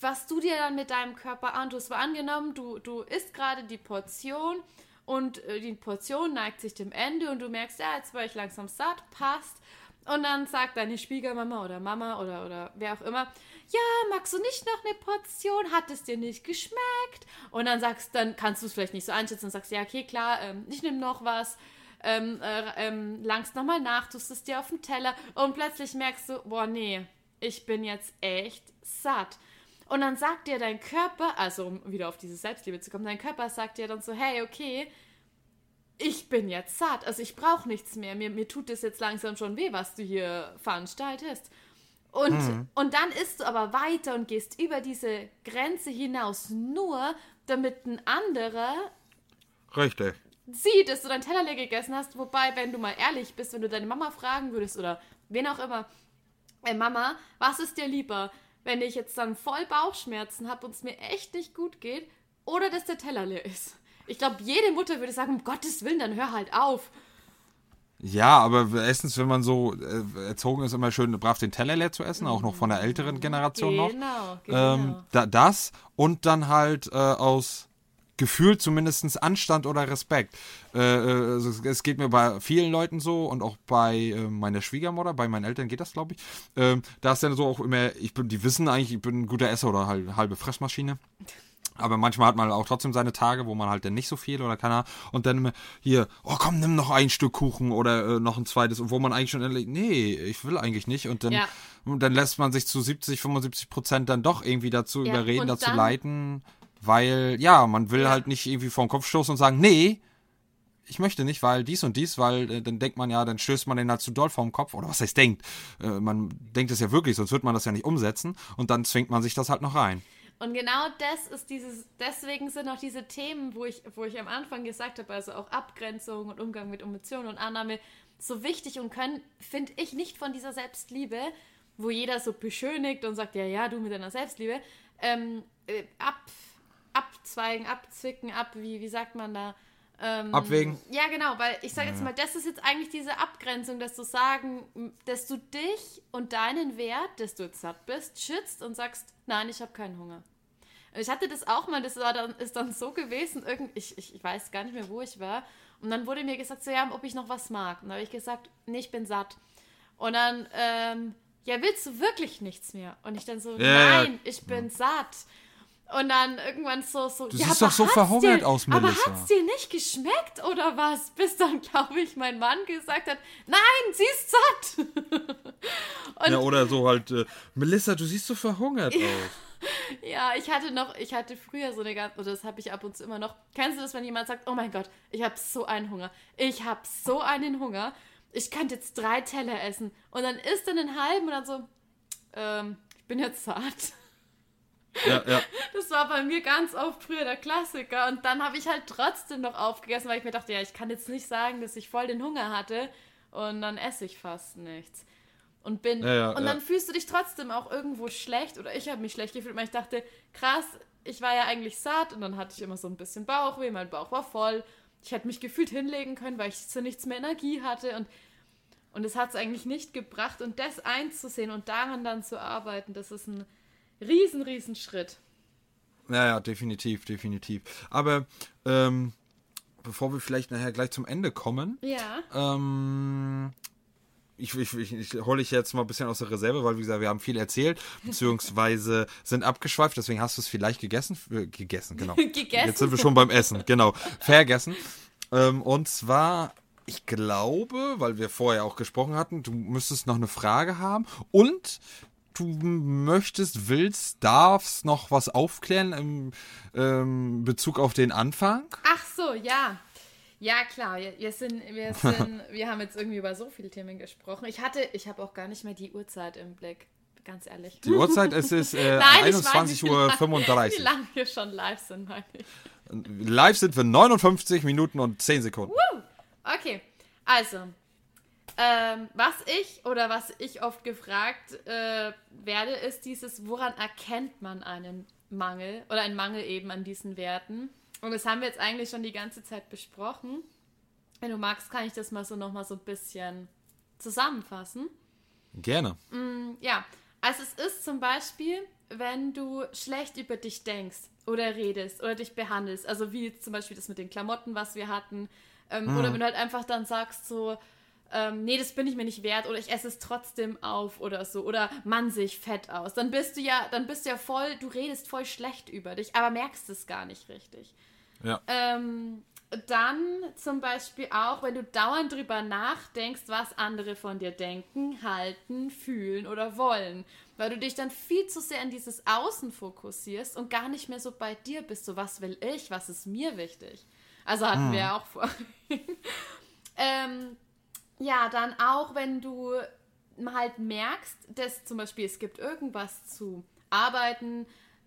was du dir dann mit deinem Körper antust, war angenommen, du, du isst gerade die Portion und äh, die Portion neigt sich dem Ende und du merkst, ja, jetzt war ich langsam satt, passt. Und dann sagt deine Schwiegermama oder Mama oder, oder wer auch immer, ja, magst du nicht noch eine Portion? Hat es dir nicht geschmeckt? Und dann sagst, dann kannst du es vielleicht nicht so einschätzen und sagst, ja, okay, klar, ähm, ich nehme noch was. Ähm, äh, ähm, langst nochmal nach, tust es dir auf den Teller und plötzlich merkst du, boah, nee, ich bin jetzt echt satt. Und dann sagt dir dein Körper, also um wieder auf diese Selbstliebe zu kommen, dein Körper sagt dir dann so, hey, okay, ich bin jetzt satt, also ich brauche nichts mehr, mir, mir tut es jetzt langsam schon weh, was du hier veranstaltest. Und, und dann isst du aber weiter und gehst über diese Grenze hinaus, nur damit ein anderer Richtig. sieht, dass du deinen Teller leer gegessen hast. Wobei, wenn du mal ehrlich bist, wenn du deine Mama fragen würdest oder wen auch immer, ey Mama, was ist dir lieber, wenn ich jetzt dann voll Bauchschmerzen habe und es mir echt nicht gut geht oder dass der Teller leer ist? Ich glaube, jede Mutter würde sagen, um Gottes Willen, dann hör halt auf. Ja, aber erstens, wenn man so äh, erzogen ist, immer schön brav den Teller leer zu essen, auch noch von der älteren Generation noch. Genau, genau. Ähm, da, das und dann halt äh, aus Gefühl zumindest Anstand oder Respekt. Äh, äh, also es, geht mir bei vielen Leuten so und auch bei äh, meiner Schwiegermutter, bei meinen Eltern geht das, glaube ich. Ähm, da ist dann so auch immer, ich bin, die wissen eigentlich, ich bin ein guter Esser oder halt halbe Fressmaschine. Aber manchmal hat man auch trotzdem seine Tage, wo man halt dann nicht so viel oder keine Ahnung. Und dann immer hier, oh komm, nimm noch ein Stück Kuchen oder äh, noch ein zweites. Und wo man eigentlich schon, ehrlich- nee, ich will eigentlich nicht. Und dann, Ja. und dann lässt man sich zu 70, 75 Prozent dann doch irgendwie dazu Ja, überreden, dazu leiten. Weil, ja, man will halt nicht irgendwie vor den Kopf stoßen und sagen, nee, ich möchte nicht, weil dies und dies, weil äh, dann denkt man ja, dann stößt man den halt zu doll vorm Kopf. Oder was heißt denkt? Äh, man denkt es ja wirklich, sonst wird man das ja nicht umsetzen. Und dann zwingt man sich das halt noch rein. Und genau das ist dieses, deswegen sind auch diese Themen, wo ich, wo ich am Anfang gesagt habe, also auch Abgrenzung und Umgang mit Emotionen und Annahme, so wichtig und können, finde ich, nicht von dieser Selbstliebe, wo jeder so beschönigt und sagt, ja, ja, du mit deiner Selbstliebe, ähm, äh, ab, abzweigen, abzwicken, ab, wie, wie sagt man da? Ähm, Abwägen. Ja, genau, weil ich sage jetzt mal, das ist jetzt eigentlich diese Abgrenzung, dass du sagen, dass du dich und deinen Wert, dass du jetzt satt bist, schützt und sagst, nein, ich habe keinen Hunger. Ich hatte das auch mal, das war dann, ist dann so gewesen, irgend, ich, ich, ich weiß gar nicht mehr, wo ich war. Und dann wurde mir gesagt, so, ja, ob ich noch was mag. Und dann habe ich gesagt, nee, ich bin satt. Und dann, ähm, ja, willst du wirklich nichts mehr? Und ich dann so, Ja, ja. nein, ich bin satt. Und dann irgendwann so, so, Du ja, siehst aber doch so verhungert dir, aus, Aber Melissa. hat's dir nicht geschmeckt oder was? Bis dann, glaube ich, mein Mann gesagt hat, nein, sie ist satt. Und ja, oder so halt, äh, Melissa, du siehst so verhungert aus. Ja, ich hatte noch, ich hatte früher so eine ganz, oder das habe ich ab und zu immer noch. Kennst du das, wenn jemand sagt, oh mein Gott, ich habe so einen Hunger. Ich habe so einen Hunger. Ich könnte jetzt drei Teller essen. Und dann isst er einen halben und dann so, ähm, ich bin jetzt satt. Ja, ja. Das war bei mir ganz oft früher der Klassiker. Und dann habe ich halt trotzdem noch aufgegessen, weil ich mir dachte, ja, ich kann jetzt nicht sagen, dass ich voll den Hunger hatte. Und dann esse ich fast nichts. Und bin. Ja, ja, und dann fühlst du dich trotzdem auch irgendwo schlecht. Oder ich habe mich schlecht gefühlt, weil ich dachte, krass, ich war ja eigentlich satt. Und dann hatte ich immer so ein bisschen Bauchweh. Mein Bauch war voll. Ich hätte mich gefühlt hinlegen können, weil ich zu nichts mehr Energie hatte. Und und es hat es eigentlich nicht gebracht. Und das einzusehen und daran dann zu arbeiten, das ist ein riesen, riesen Schritt. Ja, ja, definitiv, definitiv. Aber ähm, bevor wir vielleicht nachher gleich zum Ende kommen, Ja. ähm, ich, ich, ich, ich hole ich jetzt mal ein bisschen aus der Reserve, weil wie gesagt, wir haben viel erzählt, beziehungsweise sind abgeschweift, deswegen hast du es vielleicht gegessen. Äh, gegessen, genau. Gegessen. Jetzt sind wir schon beim Essen, genau. Vergessen. Ähm, und zwar, ich glaube, weil wir vorher auch gesprochen hatten, du müsstest noch eine Frage haben und du möchtest, willst, darfst noch was aufklären im ähm, Bezug auf den Anfang. Ach so, ja. Ja, klar. Wir sind, wir sind, wir haben jetzt irgendwie über so viele Themen gesprochen. Ich hatte, ich habe auch gar nicht mehr die Uhrzeit im Blick. Ganz ehrlich. Die Uhrzeit es ist äh, Nein, ich weiß nicht, 21.35 Uhr. Wie lange wir schon live sind, meine ich. Live sind wir 59 Minuten und 10 Sekunden. Okay, also, ähm, was ich oder was ich oft gefragt äh, werde, ist dieses, woran erkennt man einen Mangel oder einen Mangel eben an diesen Werten? Und das haben wir jetzt eigentlich schon die ganze Zeit besprochen. Wenn du magst, kann ich das mal so nochmal so ein bisschen zusammenfassen. Gerne. Ja, also es ist zum Beispiel, wenn du schlecht über dich denkst oder redest oder dich behandelst, also wie zum Beispiel das mit den Klamotten, was wir hatten, ähm, oder wenn du halt einfach dann sagst so, ähm, nee, das bin ich mir nicht wert oder ich esse es trotzdem auf oder so oder Mann, sehe ich fett aus, dann bist du ja, dann bist du ja voll, du redest voll schlecht über dich, aber merkst es gar nicht richtig. Ja. Ähm, dann zum Beispiel auch, wenn du dauernd drüber nachdenkst, was andere von dir denken, halten, fühlen oder wollen. Weil du dich dann viel zu sehr in dieses Außen fokussierst und gar nicht mehr so bei dir bist. So, was will ich? Was ist mir wichtig? Also hatten wir ja auch vor. ähm, ja, dann auch, wenn du halt merkst, dass zum Beispiel es gibt irgendwas zu arbeiten,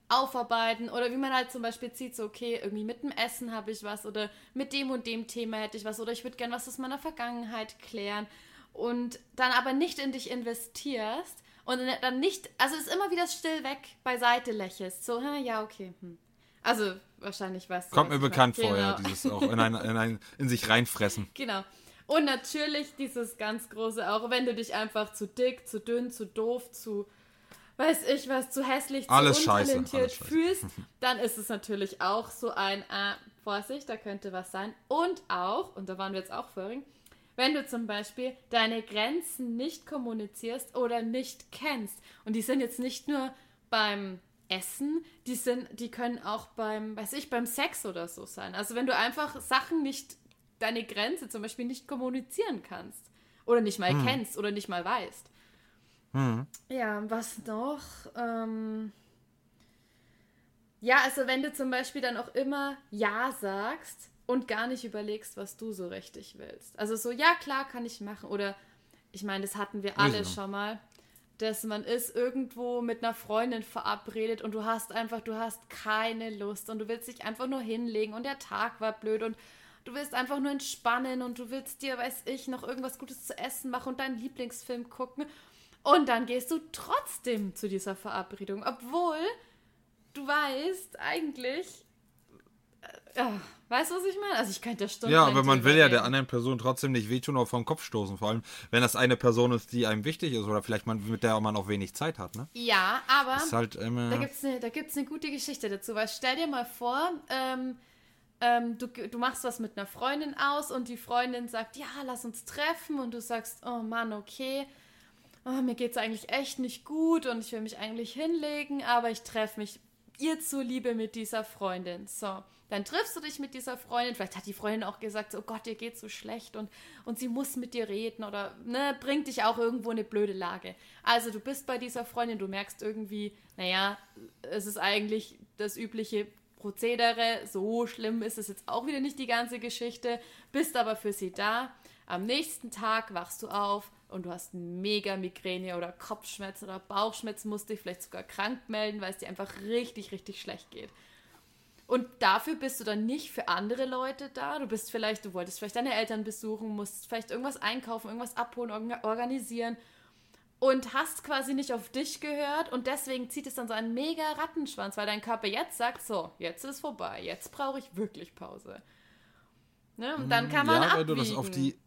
aufarbeiten oder wie man halt zum Beispiel sieht, so okay, irgendwie mit dem Essen habe ich was oder mit dem und dem Thema hätte ich was oder ich würde gern was aus meiner Vergangenheit klären und dann aber nicht in dich investierst und dann nicht, also es ist immer wieder still weg beiseite lächelst, so, hm, ja, okay, hm. Also wahrscheinlich du. Kommt was mir bekannt vor, ja, Genau. dieses auch in, ein, in, ein, in sich reinfressen. Genau. Und natürlich dieses ganz große, auch wenn du dich einfach zu dick, zu dünn, zu doof, zu weiß ich was, zu hässlich, Alles zu scheiße, untalentiert alles scheiße. fühlst, dann ist es natürlich auch so ein, äh, Vorsicht, da könnte was sein. Und auch, und da waren wir jetzt auch vorhin, wenn du zum Beispiel deine Grenzen nicht kommunizierst oder nicht kennst. Und die sind jetzt nicht nur beim Essen, die sind, die können auch beim, weiß ich, beim Sex oder so sein. Also wenn du einfach Sachen nicht, deine Grenze zum Beispiel nicht kommunizieren kannst. Oder nicht mal kennst oder nicht mal weißt. Ja, was noch? Ähm ja, also wenn du zum Beispiel dann auch immer Ja sagst und gar nicht überlegst, was du so richtig willst. Also so, ja klar, kann ich machen. Oder ich meine, das hatten wir alle schon mal, dass man ist irgendwo mit einer Freundin verabredet und du hast einfach, du hast keine Lust und du willst dich einfach nur hinlegen und der Tag war blöd und du willst einfach nur entspannen und du willst dir, weiß ich, noch irgendwas Gutes zu essen machen und deinen Lieblingsfilm gucken. Und dann gehst du trotzdem zu dieser Verabredung, obwohl du weißt eigentlich. Äh, ja, weißt du, was ich meine? Also ich könnte ja Stunden. Ja, aber man will ja der anderen Person trotzdem nicht wehtun oder vom Kopf stoßen. Vor allem, wenn das eine Person ist, die einem wichtig ist oder vielleicht man, mit der man auch wenig Zeit hat, ne? Ja, aber ist halt immer. da gibt es eine, eine gute Geschichte dazu. Weil stell dir mal vor, ähm, ähm, du, du machst was mit einer Freundin aus und die Freundin sagt, ja, lass uns treffen und du sagst, oh Mann, okay. Oh, mir geht's eigentlich echt nicht gut und ich will mich eigentlich hinlegen, aber ich treffe mich ihr zuliebe mit dieser Freundin. So, dann triffst du dich mit dieser Freundin. Vielleicht hat die Freundin auch gesagt, oh Gott, dir geht's so schlecht und, und sie muss mit dir reden oder ne, bringt dich auch irgendwo in eine blöde Lage. Also du bist bei dieser Freundin, du merkst irgendwie, naja, es ist eigentlich das übliche Prozedere. So schlimm ist es jetzt auch wieder nicht die ganze Geschichte. Bist aber für sie da. Am nächsten Tag wachst du auf und du hast mega Migräne oder Kopfschmerzen oder Bauchschmerzen, musst dich vielleicht sogar krank melden, weil es dir einfach richtig, richtig schlecht geht. Und dafür bist du dann nicht für andere Leute da. Du bist vielleicht, du wolltest vielleicht deine Eltern besuchen, musst vielleicht irgendwas einkaufen, irgendwas abholen, orga- organisieren und hast quasi nicht auf dich gehört und deswegen zieht es dann so einen mega Rattenschwanz, weil dein Körper jetzt sagt, so, jetzt ist vorbei, jetzt brauche ich wirklich Pause. Ne? Und dann kann man ja, abwiegen. wenn du das auf die.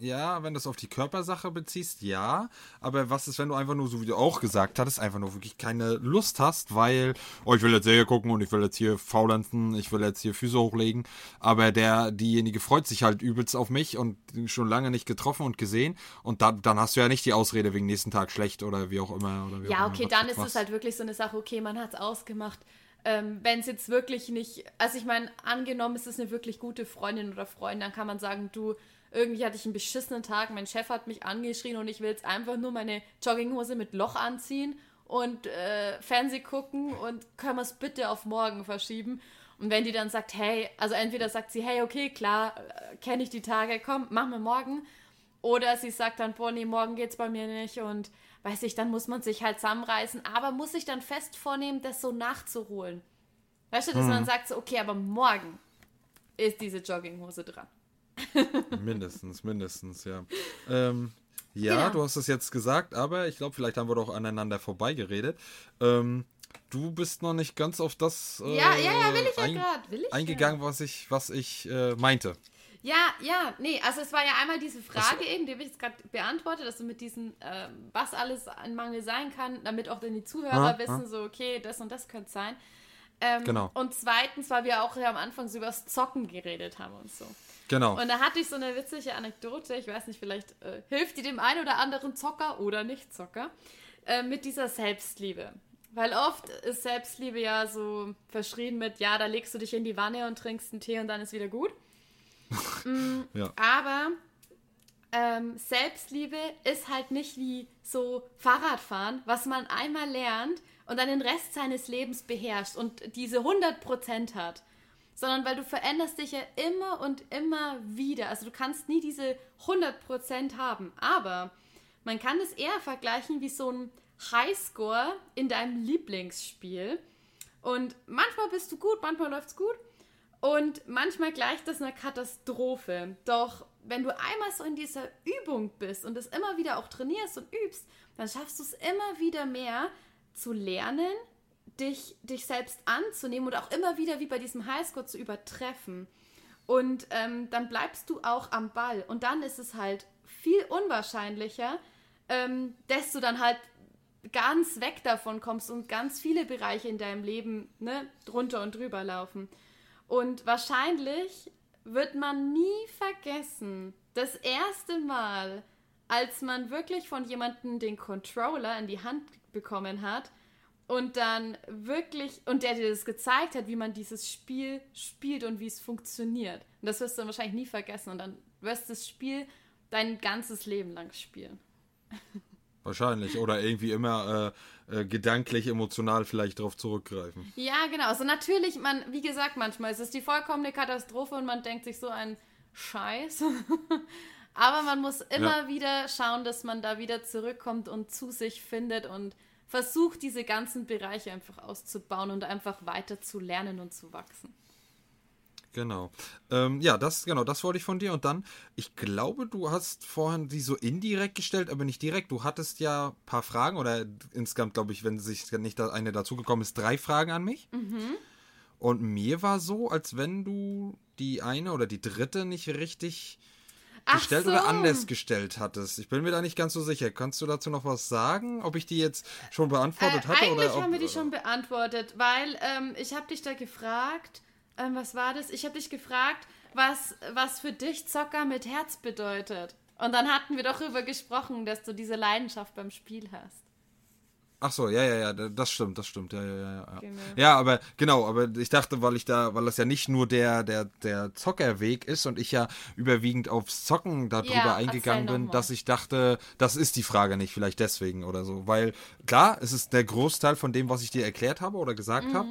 Ja, wenn du es auf die Körpersache beziehst, ja. Aber was ist, wenn du einfach nur, so wie du auch gesagt hattest, einfach nur wirklich keine Lust hast, weil, oh, ich will jetzt Serie gucken und ich will jetzt hier faulenzen, ich will jetzt hier Füße hochlegen. Aber der, diejenige freut sich halt übelst auf mich und schon lange nicht getroffen und gesehen. Und da, dann hast du ja nicht die Ausrede wegen nächsten Tag schlecht oder wie auch immer. Wie ja, auch okay, immer, dann ist es halt wirklich so eine Sache, okay, man hat es ausgemacht. Ähm, wenn es jetzt wirklich nicht, also ich meine, angenommen, ist es eine wirklich gute Freundin oder Freund, dann kann man sagen, du, irgendwie hatte ich einen beschissenen Tag, mein Chef hat mich angeschrien und ich will jetzt einfach nur meine Jogginghose mit Loch anziehen und äh, Fernseh gucken und können wir es bitte auf morgen verschieben. Und wenn die dann sagt, hey, also entweder sagt sie, hey, okay, klar, äh, kenne ich die Tage, komm, machen wir morgen. Oder sie sagt dann, boah, nee, morgen geht's bei mir nicht und weiß ich, dann muss man sich halt zusammenreißen, aber muss sich dann fest vornehmen, das so nachzuholen. Weißt du, dass hm. man sagt so, okay, aber morgen ist diese Jogginghose dran. mindestens, mindestens, ja. Ähm, ja, genau. du hast es jetzt gesagt, aber ich glaube, vielleicht haben wir doch aneinander vorbeigeredet. Ähm, du bist noch nicht ganz auf das äh, ja, ja, ja, will ich ein, ja grad, eingegangen, was ich, was ich äh, meinte. Ja, ja, nee, also es war ja einmal diese Frage eben, die habe ich jetzt gerade beantwortet, dass du mit diesen, äh, was alles ein Mangel sein kann, damit auch dann die Zuhörer ah, wissen, ah. so, okay, das und das könnte sein. Ähm, genau. Und zweitens, weil wir auch ja am Anfang so über das Zocken geredet haben und so. Genau. Und da hatte ich so eine witzige Anekdote, ich weiß nicht, vielleicht äh, hilft die dem einen oder anderen Zocker oder Nicht-Zocker, äh, mit dieser Selbstliebe. Weil oft ist Selbstliebe ja so verschrien mit, ja, da legst du dich in die Wanne und trinkst einen Tee und dann ist wieder gut. mm, ja. Aber ähm, Selbstliebe ist halt nicht wie so Fahrradfahren, was man einmal lernt und dann den Rest seines Lebens beherrscht und diese 100% hat sondern weil du veränderst dich ja immer und immer wieder. Also du kannst nie diese 100% haben, aber man kann es eher vergleichen wie so ein Highscore in deinem Lieblingsspiel. Und manchmal bist du gut, manchmal läuft es gut. Und manchmal gleicht das einer Katastrophe. Doch wenn du einmal so in dieser Übung bist und es immer wieder auch trainierst und übst, dann schaffst du es immer wieder mehr zu lernen, dich, dich selbst anzunehmen und auch immer wieder wie bei diesem Highscore zu übertreffen. Und ähm, dann bleibst du auch am Ball. Und dann ist es halt viel unwahrscheinlicher, ähm, dass du dann halt ganz weg davon kommst und ganz viele Bereiche in deinem Leben ne, drunter und drüber laufen. Und wahrscheinlich wird man nie vergessen, das erste Mal, als man wirklich von jemandem den Controller in die Hand bekommen hat und dann wirklich, und der dir das gezeigt hat, wie man dieses Spiel spielt und wie es funktioniert. Und das wirst du dann wahrscheinlich nie vergessen und dann wirst du das Spiel dein ganzes Leben lang spielen. Wahrscheinlich. Oder irgendwie immer äh, äh, gedanklich, emotional vielleicht darauf zurückgreifen. Ja, genau. Also natürlich, man, wie gesagt, manchmal ist es die vollkommene Katastrophe und man denkt sich so ein Scheiß. Aber man muss immer ja. wieder schauen, dass man da wieder zurückkommt und zu sich findet und versucht, diese ganzen Bereiche einfach auszubauen und einfach weiter zu lernen und zu wachsen. Genau. Ähm, ja, das, genau, das wollte ich von dir. Und dann, ich glaube, du hast vorhin die so indirekt gestellt, aber nicht direkt. Du hattest ja ein paar Fragen oder insgesamt, glaube ich, wenn sich nicht eine dazugekommen ist, drei Fragen an mich. Mhm. Und mir war so, als wenn du die eine oder die dritte nicht richtig gestellt so. oder anders gestellt hattest. Ich bin mir da nicht ganz so sicher. Kannst du dazu noch was sagen? Ob ich die jetzt schon beantwortet äh, hatte? Eigentlich oder ob, haben wir die schon beantwortet, weil ähm, ich habe dich da gefragt, ähm, was war das? Ich habe dich gefragt, was, was für dich Zocker mit Herz bedeutet. Und dann hatten wir doch darüber gesprochen, dass du diese Leidenschaft beim Spiel hast. Ach so, ja, ja, ja, das stimmt, das stimmt, ja, ja, ja. Ja, genau. ja aber genau, aber ich dachte, weil ich da, weil das ja nicht nur der, der, der Zockerweg ist und ich ja überwiegend aufs Zocken darüber ja, eingegangen bin, dass ich dachte, das ist die Frage nicht, vielleicht deswegen oder so. Weil klar, es ist der Großteil von dem, was ich dir erklärt habe oder gesagt mhm. habe.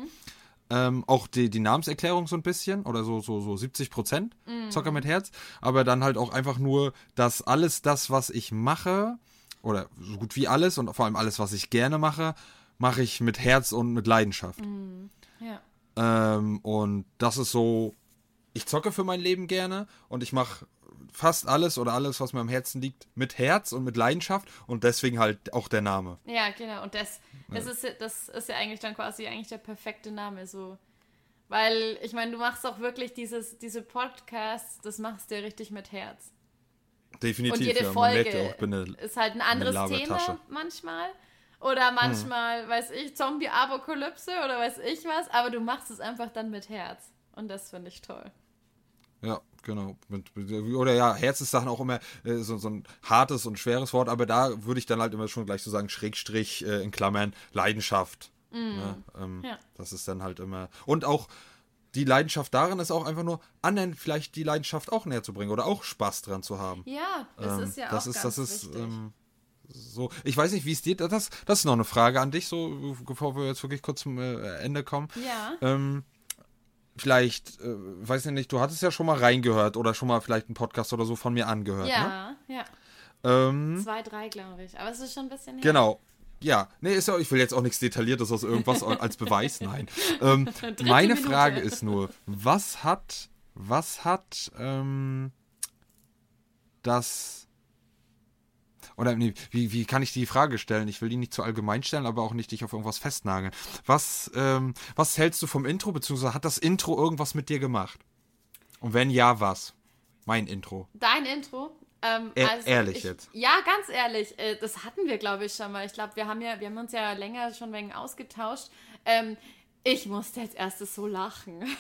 Ähm, auch die, die Namenserklärung so ein bisschen oder so, so, so 70 Prozent mhm. Zocker mit Herz, aber dann halt auch einfach nur, dass alles das, was ich mache, oder so gut wie alles und vor allem alles, was ich gerne mache, mache ich mit Herz und mit Leidenschaft. Mhm. Ja. Ähm, und das ist so, ich zocke für mein Leben gerne und ich mache fast alles oder alles, was mir am Herzen liegt, mit Herz und mit Leidenschaft und deswegen halt auch der Name. Ja, genau. Und das, das, ja. ist, das ist ja eigentlich dann quasi eigentlich der perfekte Name. So. Weil, ich meine, du machst auch wirklich dieses, diese Podcasts, das machst du ja richtig mit Herz. Definitiv. Und jede ja, Folge ja auch, eine, ist halt ein anderes Thema manchmal. Oder manchmal, weiß ich, Zombie-Apokalypse oder weiß ich was. Aber du machst es einfach dann mit Herz. Und das finde ich toll. Ja, genau. Oder ja, Herz ist Sachen auch immer äh, so, so ein hartes und schweres Wort, aber da würde ich dann halt immer schon gleich so sagen, Schrägstrich äh, in Klammern, Leidenschaft. Ne? Ähm, Ja. Das ist dann halt immer. Und auch die Leidenschaft darin ist auch einfach nur, anderen vielleicht die Leidenschaft auch näher zu bringen oder auch Spaß dran zu haben. Ja, das Ähm, ist ja das auch ist, ganz das ist ähm, so. Ich weiß nicht, wie es dir. Das, das ist noch eine Frage an dich, so bevor wir jetzt wirklich kurz zum äh, Ende kommen. ja. Ähm, vielleicht, äh, weiß ich nicht, du hattest ja schon mal reingehört oder schon mal vielleicht einen Podcast oder so von mir angehört. Ne? Ja, ja. Ähm, Zwei, drei, glaube ich. Aber es ist schon ein bisschen her. genau. Ja, nee, ist ja, ich will jetzt auch nichts Detailliertes aus irgendwas als Beweis, nein. Ähm, meine Minute. Frage ist nur, was hat, was hat ähm, das oder nee, wie, wie kann ich die Frage stellen? Ich will die nicht zu allgemein stellen, aber auch nicht dich auf irgendwas festnageln. Was, ähm, was hältst du vom Intro, beziehungsweise hat das Intro irgendwas mit dir gemacht? Und wenn ja, was? Mein Intro. Dein Intro. Ähm, E- also ehrlich ich, jetzt. Ja, ganz ehrlich. Äh, das hatten wir, glaube ich, schon mal. Ich glaube, wir haben ja, wir haben uns ja länger schon wegen ausgetauscht. Ähm, ich musste jetzt erstes so lachen.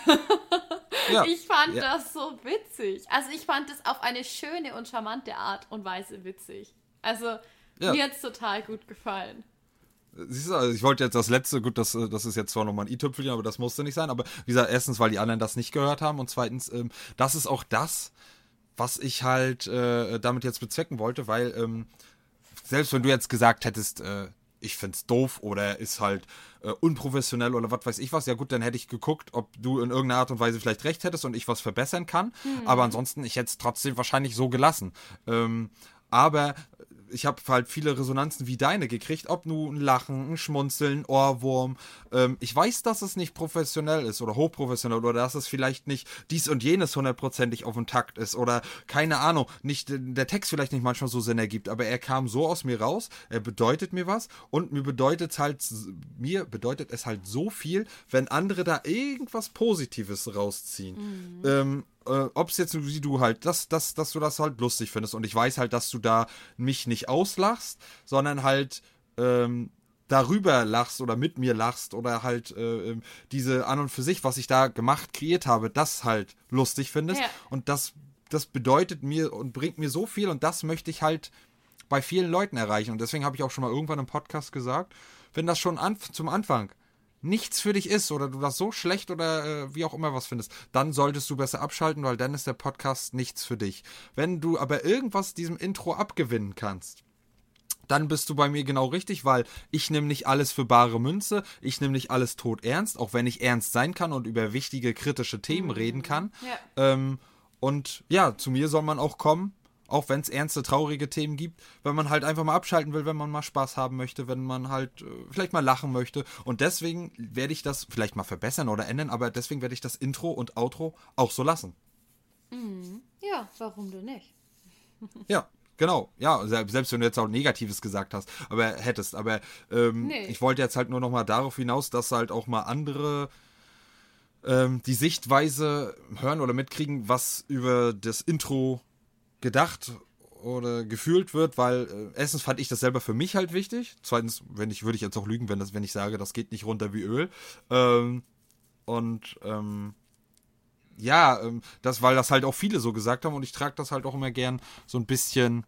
Ja. Ich fand ja. das so witzig. Also ich fand es auf eine schöne und charmante Art und Weise witzig. Also Ja. mir hat es total gut gefallen. Siehst du, also ich wollte jetzt das letzte, gut, das, äh, das ist jetzt zwar nochmal ein i-Tüpfelchen, aber das musste nicht sein. Aber wie gesagt, erstens, weil die anderen das nicht gehört haben und zweitens, ähm, das ist auch das, was ich halt äh, damit jetzt bezwecken wollte, weil ähm, selbst wenn du jetzt gesagt hättest, äh, ich find's doof oder ist halt äh, unprofessionell oder was weiß ich was, ja gut, dann hätte ich geguckt, ob du in irgendeiner Art und Weise vielleicht recht hättest und ich was verbessern kann. Aber ansonsten, ich hätte es trotzdem wahrscheinlich so gelassen. Ähm, aber ich habe halt viele Resonanzen wie deine gekriegt, ob nun ein Lachen, ein Schmunzeln, Ohrwurm. Ähm, ich weiß, dass es nicht professionell ist oder hochprofessionell oder dass es vielleicht nicht dies und jenes hundertprozentig auf dem Takt ist oder keine Ahnung, nicht der Text vielleicht nicht manchmal so Sinn ergibt, aber er kam so aus mir raus, er bedeutet mir was und mir bedeutet halt mir bedeutet es halt so viel, wenn andere da irgendwas Positives rausziehen. Ähm, äh, ob es jetzt wie du halt, dass, dass, dass du das halt lustig findest. Und ich weiß halt, dass du da mich nicht auslachst, sondern halt ähm, darüber lachst oder mit mir lachst oder halt äh, ähm, diese an und für sich, was ich da gemacht, kreiert habe, das halt lustig findest. Ja. Und das, das bedeutet mir und bringt mir so viel und das möchte ich halt bei vielen Leuten erreichen. Und deswegen habe ich auch schon mal irgendwann im Podcast gesagt, wenn das schon an, zum Anfang nichts für dich ist oder du das so schlecht oder äh, wie auch immer was findest, dann solltest du besser abschalten, weil dann ist der Podcast nichts für dich. Wenn du aber irgendwas diesem Intro abgewinnen kannst, dann bist du bei mir genau richtig, weil ich nehme nicht alles für bare Münze, ich nehme nicht alles tot ernst, auch wenn ich ernst sein kann und über wichtige kritische Themen reden kann. Ja. Ähm, und ja, zu mir soll man auch kommen, auch wenn es ernste, traurige Themen gibt, wenn man halt einfach mal abschalten will, wenn man mal Spaß haben möchte, wenn man halt äh, vielleicht mal lachen möchte. Und deswegen werde ich das vielleicht mal verbessern oder ändern, aber deswegen werde ich das Intro und Outro auch so lassen. Ja, warum du nicht? Ja, genau. Ja, se- selbst wenn du jetzt auch Negatives gesagt hast, aber hättest. Aber ähm, Nee. ich wollte jetzt halt nur noch mal darauf hinaus, dass halt auch mal andere ähm, die Sichtweise hören oder mitkriegen, was über das Intro gedacht oder gefühlt wird, weil äh, erstens fand ich das selber für mich halt wichtig. Zweitens, wenn ich würde ich jetzt auch lügen, wenn das, wenn ich sage, das geht nicht runter wie Öl. Ähm, und ähm, ja, ähm, das, weil das halt auch viele so gesagt haben und ich trage das halt auch immer gern so ein bisschen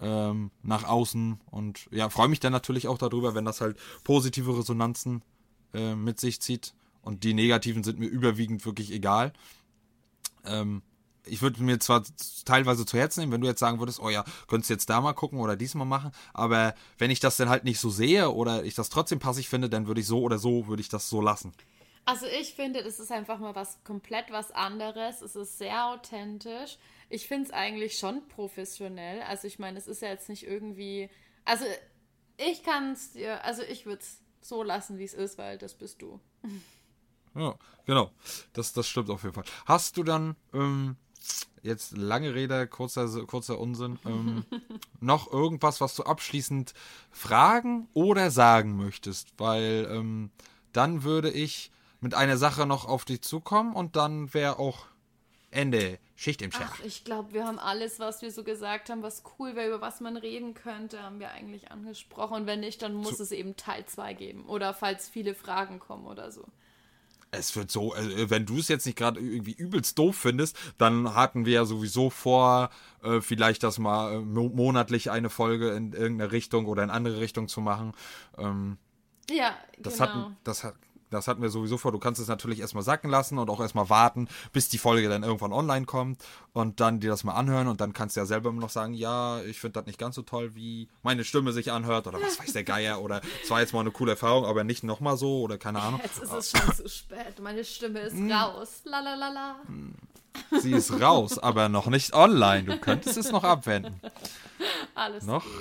ähm, nach außen und ja, freue mich dann natürlich auch darüber, wenn das halt positive Resonanzen äh, mit sich zieht und die negativen sind mir überwiegend wirklich egal. Ähm, ich würde mir zwar teilweise zu Herzen nehmen, wenn du jetzt sagen würdest, oh ja, könntest du jetzt da mal gucken oder diesmal machen, aber wenn ich das dann halt nicht so sehe oder ich das trotzdem passig finde, dann würde ich so oder so, würde ich das so lassen. Also ich finde, das ist einfach mal was komplett was anderes. Es ist sehr authentisch. Ich finde es eigentlich schon professionell. Also ich meine, es ist ja jetzt nicht irgendwie. Also ich kann es dir, also ich würde es so lassen, wie es ist, weil das bist du. Ja, genau. Das, das stimmt auf jeden Fall. Hast du dann, ähm, jetzt lange Rede, kurzer, kurzer Unsinn, ähm, noch irgendwas, was du abschließend fragen oder sagen möchtest? Weil ähm, dann würde ich mit einer Sache noch auf dich zukommen und dann wäre auch Ende. Schicht im Schacht. Ach, ich glaube, wir haben alles, was wir so gesagt haben, was cool wäre, über was man reden könnte, haben wir eigentlich angesprochen. Und wenn nicht, dann muss es eben Teil 2 geben. Oder falls viele Fragen kommen oder so. Es wird so, äh, wenn du es jetzt nicht gerade irgendwie übelst doof findest, dann hatten wir ja sowieso vor, äh, vielleicht das mal äh, mo monatlich eine Folge in irgendeine Richtung oder in andere Richtung zu machen. Ähm, Ja, das, genau. hatten, das, hat, das hatten wir sowieso vor. Du kannst es natürlich erstmal sacken lassen und auch erstmal warten, bis die Folge dann irgendwann online kommt und dann dir das mal anhören und dann kannst du ja selber noch sagen, ja, ich finde das nicht ganz so toll, wie meine Stimme sich anhört oder was weiß der Geier oder es war jetzt mal eine coole Erfahrung, aber nicht nochmal so oder keine Ahnung. Jetzt ist es schon zu spät. Meine Stimme ist Hm. raus. La la la la. Sie ist raus, aber noch nicht online. Du könntest es noch abwenden. Alles Noch, gut.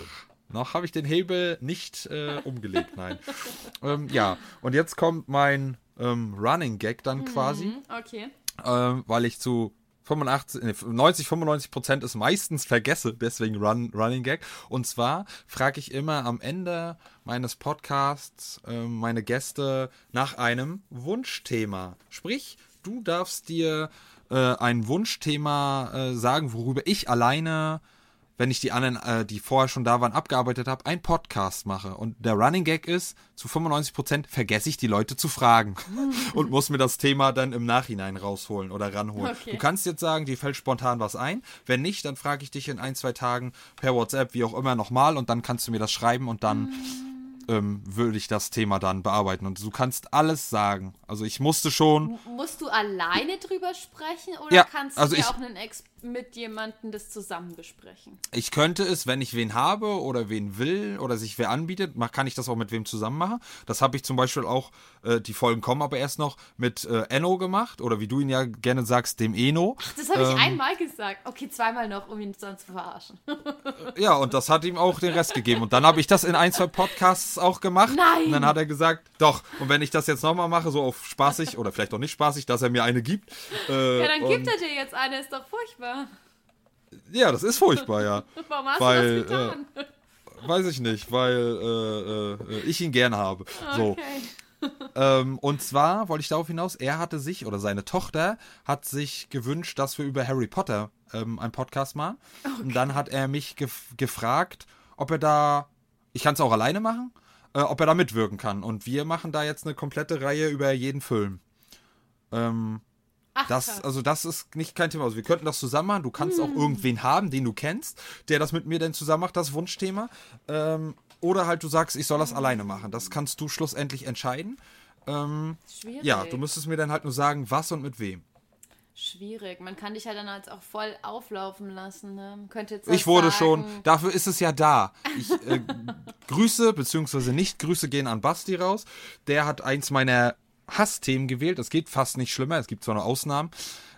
Noch habe ich den Hebel nicht äh, umgelegt, nein. ähm, ja, und jetzt kommt mein ähm, Running Gag dann quasi, Mhm, Okay. ähm, weil ich zu 85, nee, 90, 95 Prozent es meistens vergesse, deswegen Run, Running Gag. Und zwar frage ich immer am Ende meines Podcasts ähm, meine Gäste nach einem Wunschthema. Sprich, du darfst dir äh, ein Wunschthema äh, sagen, worüber ich alleine, wenn ich die anderen, äh, die vorher schon da waren, abgearbeitet habe, einen Podcast mache. Und der Running Gag ist, zu 95 Prozent vergesse ich die Leute zu fragen und muss mir das Thema dann im Nachhinein rausholen oder ranholen. Okay. Du kannst jetzt sagen, dir fällt spontan was ein. Wenn nicht, dann frage ich dich in ein, zwei Tagen per WhatsApp, wie auch immer, nochmal und dann kannst du mir das schreiben und dann ähm, würde ich das Thema dann bearbeiten. Und du kannst alles sagen. Also ich musste schon. Musst du alleine drüber sprechen oder Ja, kannst du also dir ich- auch einen Ex mit jemandem das zusammen besprechen? Ich könnte es, wenn ich wen habe oder wen will oder sich wer anbietet, kann ich das auch mit wem zusammen machen. Das habe ich zum Beispiel auch, äh, die Folgen kommen aber erst noch, mit äh, Enno gemacht oder wie du ihn ja gerne sagst, dem Eno. Das habe ich Ähm. einmal gesagt. Okay, zweimal noch, um ihn sonst zu verarschen. Ja, und das hat ihm auch den Rest gegeben. Und dann habe ich das in ein, zwei Podcasts auch gemacht. Nein! Und dann hat er gesagt, doch. Und wenn ich das jetzt nochmal mache, so auf spaßig oder vielleicht auch nicht spaßig, dass er mir eine gibt. Äh, Ja, dann gibt er dir jetzt eine, ist doch furchtbar. Ja, das ist furchtbar, ja. Warum hast Weil, du das getan? Weiß ich nicht, weil äh, äh, ich ihn gerne habe. So. Okay. Ähm, und zwar wollte ich darauf hinaus, er hatte sich oder seine Tochter hat sich gewünscht, dass wir über Harry Potter ähm, einen Podcast machen. Und dann hat er mich gef gefragt, ob er da, ich kann es auch alleine machen, äh, ob er da mitwirken kann. Und wir machen da jetzt eine komplette Reihe über jeden Film. Ähm, Ach, das, also das ist nicht kein Thema. Also wir könnten das zusammen machen. Du kannst auch irgendwen haben, den du kennst, der das mit mir dann zusammen macht, das Wunschthema. Ähm, oder halt du sagst, ich soll das alleine machen. Das kannst du schlussendlich entscheiden. Ähm, Schwierig. ja, du müsstest mir dann halt nur sagen, was und mit wem. Schwierig. Man kann dich ja dann halt auch voll auflaufen lassen. Ne? Könnte jetzt Ich wurde sagen, schon, dafür ist es ja da. Ich äh, Grüße, beziehungsweise nicht Grüße gehen an Basti raus. Der hat eins meiner Hassthemen gewählt. Es geht fast nicht schlimmer. Es gibt zwar noch Ausnahmen,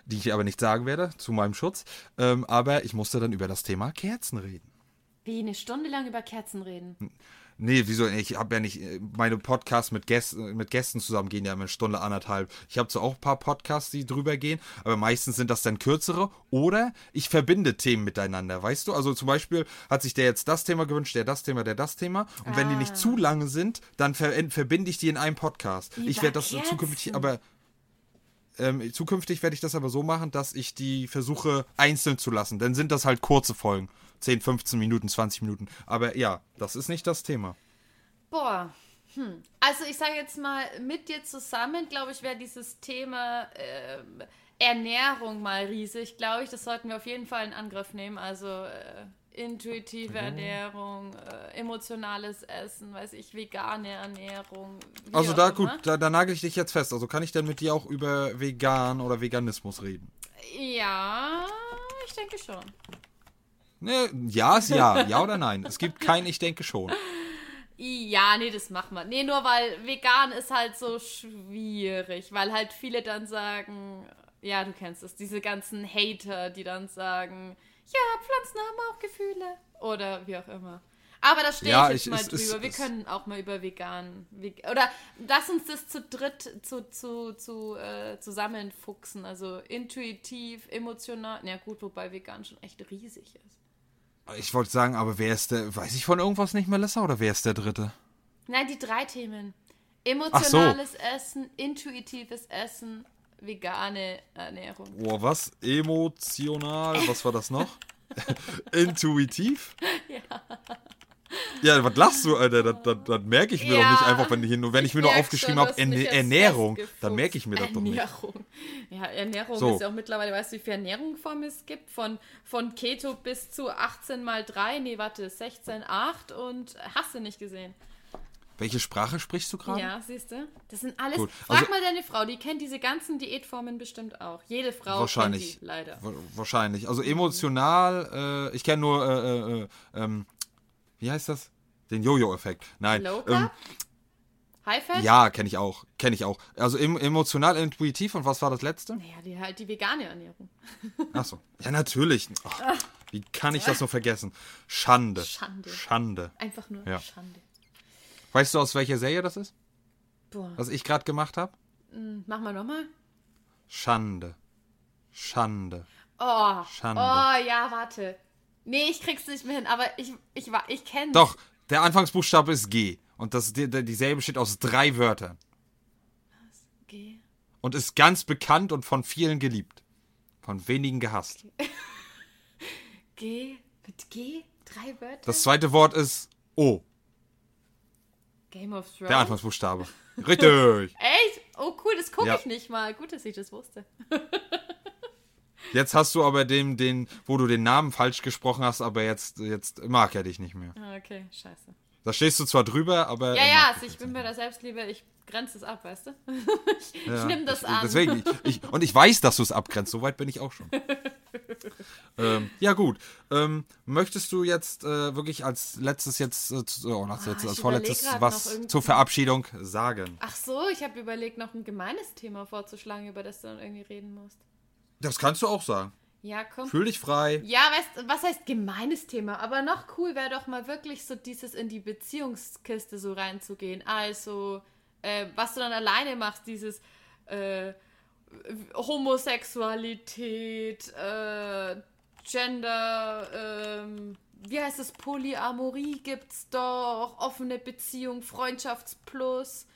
die ich aber nicht sagen werde, zu meinem Schutz. Ähm, aber ich musste dann über das Thema Kerzen reden. Wie eine Stunde lang über Kerzen reden. Nee, wieso? Ich habe ja nicht, äh, meine Podcasts mit, Gäst, mit Gästen zusammen gehen ja immer eine Stunde, anderthalb. Ich habe zwar auch ein paar Podcasts, die drüber gehen, aber meistens sind das dann kürzere oder ich verbinde Themen miteinander, weißt du? Also zum Beispiel hat sich der jetzt das Thema gewünscht, der das Thema, der das Thema. Und wenn die nicht zu lange sind, dann ver verbinde ich die in einem Podcast. Wie ich werde das zukünftig aber. Ähm, zukünftig werde ich das aber so machen, dass ich die versuche einzeln zu lassen. Dann sind das halt kurze Folgen. 10, 15 Minuten, 20 Minuten. Aber ja, das ist nicht das Thema. Boah. Hm. Also ich sage jetzt mal, mit dir zusammen, glaube ich, wäre dieses Thema ähm, Ernährung mal riesig, glaube ich. Das sollten wir auf jeden Fall in Angriff nehmen. Also äh, intuitive Ernährung, äh, emotionales Essen, weiß ich, vegane Ernährung. Also da immer. gut, da, da nagel ich dich jetzt fest. Also kann ich denn mit dir auch über vegan oder Veganismus reden? Ja, ich denke schon. Ne, ja ist ja, ja oder nein. Es gibt kein Ich denke schon. Ja, nee, das machen wir. Nee, nur weil vegan ist halt so schwierig, weil halt viele dann sagen, ja, du kennst es, diese ganzen Hater, die dann sagen, ja, Pflanzen haben auch Gefühle. Oder wie auch immer. Aber da stehe Ja, ich jetzt ich- mal es drüber. ist- Wir es- können auch mal über vegan. Veg oder lass uns das zu dritt zu, zu, zu, äh, zusammenfuchsen. Also intuitiv, emotional. Na gut, wobei vegan schon echt riesig ist. Ich wollte sagen, aber wer ist der, weiß ich von irgendwas nicht, Melissa, oder wer ist der Dritte? Nein, die drei Themen. Emotionales Essen, intuitives Essen, vegane Ernährung. Oh, was? Emotional? Was war das noch? Intuitiv? Ja. Ja, was lachst du, Alter? Das, das, das merke ich mir Ja. doch nicht einfach, wenn ich, nur, wenn ich, Ich mir nur aufgeschrieben habe, Ernährung. Dann merke ich mir das doch nicht. Ernährung. Ja, Ernährung So. ist ja auch mittlerweile, weißt du, wie viel Ernährungsformen es gibt? Von, von Keto bis zu 18 mal 3, nee, warte, 16, 8 und hast du nicht gesehen. Welche Sprache sprichst du gerade? Ja, siehst du? Das sind alles. Gut, Frag also- mal deine Frau, die kennt diese ganzen Diätformen bestimmt auch. Jede Frau Wahrscheinlich. kennt die, leider. Wa- Wahrscheinlich. Also emotional, äh, ich kenne nur, äh, äh, ähm, wie heißt das? Den Jojo-Effekt. Nein. Low Ähm? High Fat? ja, kenne ich auch. Kenne ich auch. Also em emotional, intuitiv und was war das letzte? Naja, die halt die vegane Ernährung. Achso. Ja, natürlich. Oh, wie kann ich das nur vergessen? Schande. Schande. Schande. Einfach nur Ja. Schande. Weißt du, aus welcher Serie das ist? Boah. Was ich gerade gemacht habe? Hm, Mach mal nochmal. Schande. Schande. Oh. Schande. Oh, ja, warte. Nee, ich krieg's nicht mehr hin, aber ich, ich, ich kenn's. Doch, der Anfangsbuchstabe ist G. Und das, die, die, dieselbe besteht aus drei Wörtern. G. Und ist ganz bekannt und von vielen geliebt. Von wenigen gehasst. G. Mit G? Drei Wörter? Das zweite Wort ist O. Game of Thrones. Der Anfangsbuchstabe. Richtig. Echt? Oh, cool, das gucke Ja. ich nicht mal. Gut, dass ich das wusste. Jetzt hast du aber dem, den, wo du den Namen falsch gesprochen hast, aber jetzt, jetzt mag er dich nicht mehr. Ah, Okay, scheiße. Da stehst du zwar drüber, aber. Ja, ja, also ich bin nicht bei der Selbstliebe, ich grenze es ab, weißt du? ich Ja, nehme das ich, an. Deswegen, ich, und ich weiß, dass du es abgrenzt. Soweit bin ich auch schon. ähm, ja, gut. Ähm, möchtest du jetzt äh, wirklich als letztes jetzt, äh, zu- oh, als, letztes, ich als vorletztes was zur Verabschiedung sagen? Ach so, ich habe überlegt, noch ein gemeines Thema vorzuschlagen, über das du dann irgendwie reden musst. Das kannst du auch sagen. Ja, komm. Fühl dich frei. Ja, weißt was heißt gemeines Thema? Aber noch cool wäre doch mal wirklich so dieses in die Beziehungskiste so reinzugehen. Also, äh, was du dann alleine machst, dieses äh, Homosexualität, äh, Gender, ähm, wie heißt es, Polyamorie gibt's doch, offene Beziehung, Freundschaftsplus.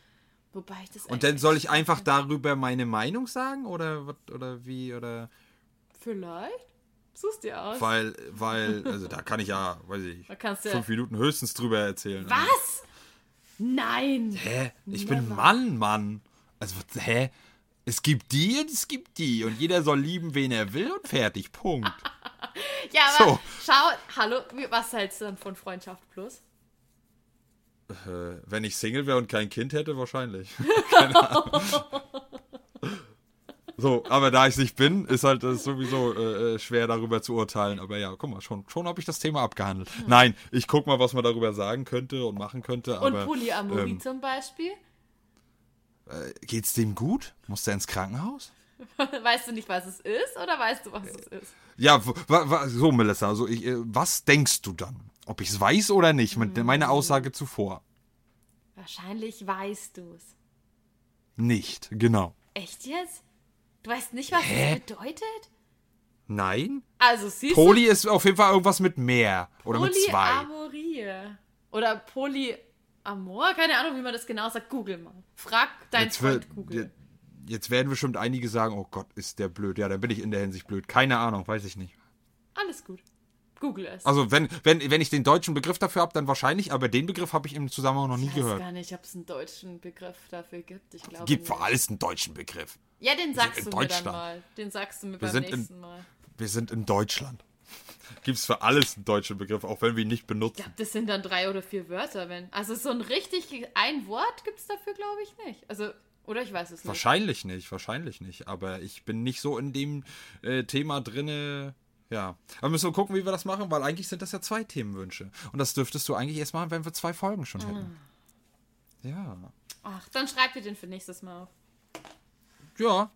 Wobei ich das Und dann soll ich einfach darüber meine Meinung sagen oder oder wie oder Vielleicht? Such's dir aus. weil weil also da kann ich ja weiß ich fünf Minuten höchstens drüber erzählen. Was? Nein! Hä? Ich bin Never. Mann, Mann. Also hä? Es gibt die und es gibt die und jeder soll lieben, wen er will und fertig. Punkt. Ja, aber So. schau, hallo, was hältst du dann von Freundschaft Plus? Äh, wenn ich Single wäre und kein Kind hätte, wahrscheinlich. Keine Ahnung. So, aber da ich nicht bin, ist halt äh, sowieso äh, äh, schwer darüber zu urteilen. Aber ja, guck mal, schon, schon habe ich das Thema abgehandelt. Nein, ich guck mal, was man darüber sagen könnte und machen könnte. Und Aber Polyamorie ähm, zum Beispiel? Äh, geht's dem gut? Muss der ins Krankenhaus? Weißt du nicht, was es ist oder weißt du, was es ist? Ja, so Melissa, also ich, äh, was denkst du dann? Ob ich es weiß oder nicht? Mit Hm. meine Aussage zuvor. Wahrscheinlich weißt du es. Nicht, genau. Echt jetzt? Du weißt nicht, was Hä? es bedeutet? Nein? Also siehst Poli ist auf jeden Fall irgendwas mit mehr oder du, mit zwei. Polyamorie. Oder Polyamor? Keine Ahnung, wie man das genau sagt. Google mal. Frag deinen Jetzt, Freund wird, Google. jetzt werden bestimmt einige sagen, oh Gott, ist der blöd. Ja, dann bin ich in der Hinsicht blöd. Keine Ahnung, weiß ich nicht. Alles gut. Google es. Also wenn, wenn, wenn ich den deutschen Begriff dafür habe, dann wahrscheinlich, aber den Begriff habe ich im Zusammenhang noch nie ich weiß gehört. gar nicht, ob es einen deutschen Begriff dafür gibt. Ich glaube Gibt für nicht. alles einen deutschen Begriff. Ja, den sagst in du mir dann mal. Den sagst du mir Wir beim sind in- nächsten Mal. Wir sind in Deutschland. Gibt es für alles einen deutschen Begriff, auch wenn wir ihn nicht Ich benutzen. glaube, das sind dann drei oder vier Wörter, wenn. Also so ein richtig ein Wort gibt es dafür, glaube ich, nicht. Also, oder ich weiß es nicht. Wahrscheinlich nicht, wahrscheinlich nicht. Aber ich bin nicht so in dem äh, Thema drinne. Ja. Aber müssen wir gucken, wie wir das machen, weil eigentlich sind das ja zwei Themenwünsche. Und das dürftest du eigentlich erst machen, wenn wir zwei Folgen schon hätten. Ja. Ach, dann schreib dir den für nächstes Mal auf. Ja,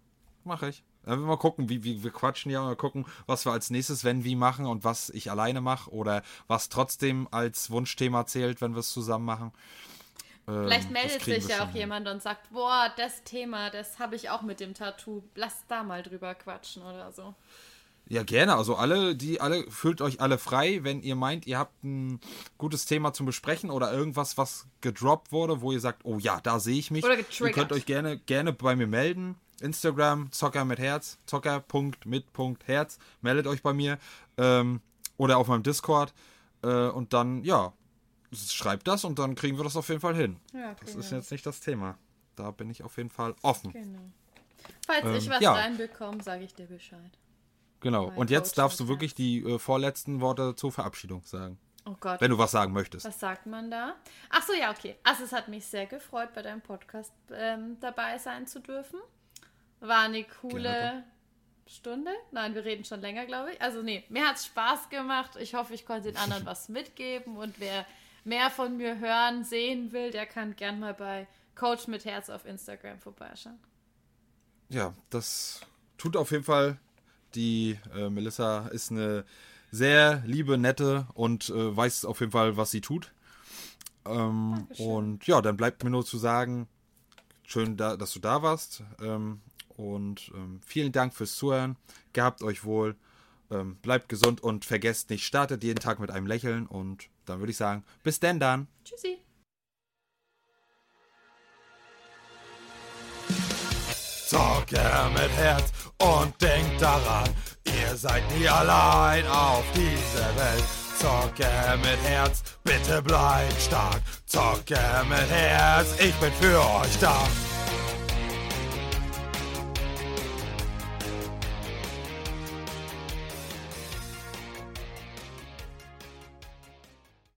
mache ich. Dann mal gucken, wie, wie wir quatschen ja, mal gucken, was wir als nächstes wenn wie machen und was ich alleine mache oder was trotzdem als Wunschthema zählt, wenn wir es zusammen machen. Ähm, Vielleicht meldet sich wir ja auch hin. jemand und sagt, boah, das Thema, das habe ich auch mit dem Tattoo. Lass da mal drüber quatschen oder so. Ja, gerne. Also alle, die alle, fühlt euch alle frei, wenn ihr meint, ihr habt ein gutes Thema zum Besprechen oder irgendwas, was gedroppt wurde, wo ihr sagt, oh ja, da sehe ich mich. Oder Ihr getriggert. könnt euch gerne, gerne bei mir melden. Instagram, Zocker mit Herz, Zocker.mit.herz. Meldet euch bei mir. Ähm, oder auf meinem Discord. Äh, und dann, ja, schreibt das und dann kriegen wir das auf jeden Fall hin. Ja, das ist jetzt nicht das Thema. Da bin ich auf jeden Fall offen. Genau. Falls Ähm, ich was ja. reinbekomme, sage ich dir Bescheid. Genau. Mein Und jetzt Coach darfst du wirklich die äh, vorletzten Worte zur Verabschiedung sagen. Oh Gott. Wenn du was sagen möchtest. Was sagt man da? Ach so, ja, okay. Also es hat mich sehr gefreut, bei deinem Podcast ähm, dabei sein zu dürfen. War eine coole Gerne. Stunde. Nein, wir reden schon länger, glaube ich. Also nee, mir hat es Spaß gemacht. Ich hoffe, ich konnte den anderen was mitgeben. Und wer mehr von mir hören, sehen will, der kann gern mal bei Coach mit Herz auf Instagram vorbeischauen. Ja, das tut auf jeden Fall. Die äh, Melissa ist eine sehr liebe, nette und äh, weiß auf jeden Fall, was sie tut. Ähm, und ja, dann bleibt mir nur zu sagen, schön, da, dass du da warst. Ähm, und ähm, vielen Dank fürs Zuhören. Gehabt euch wohl. Ähm, bleibt gesund und vergesst nicht, startet jeden Tag mit einem Lächeln. Und dann würde ich sagen, bis denn dann. Tschüssi. Zocke mit Herz und denkt daran, ihr seid nie allein auf dieser Welt. Zocke mit Herz, bitte bleibt stark. Zocke mit Herz, ich bin für euch da.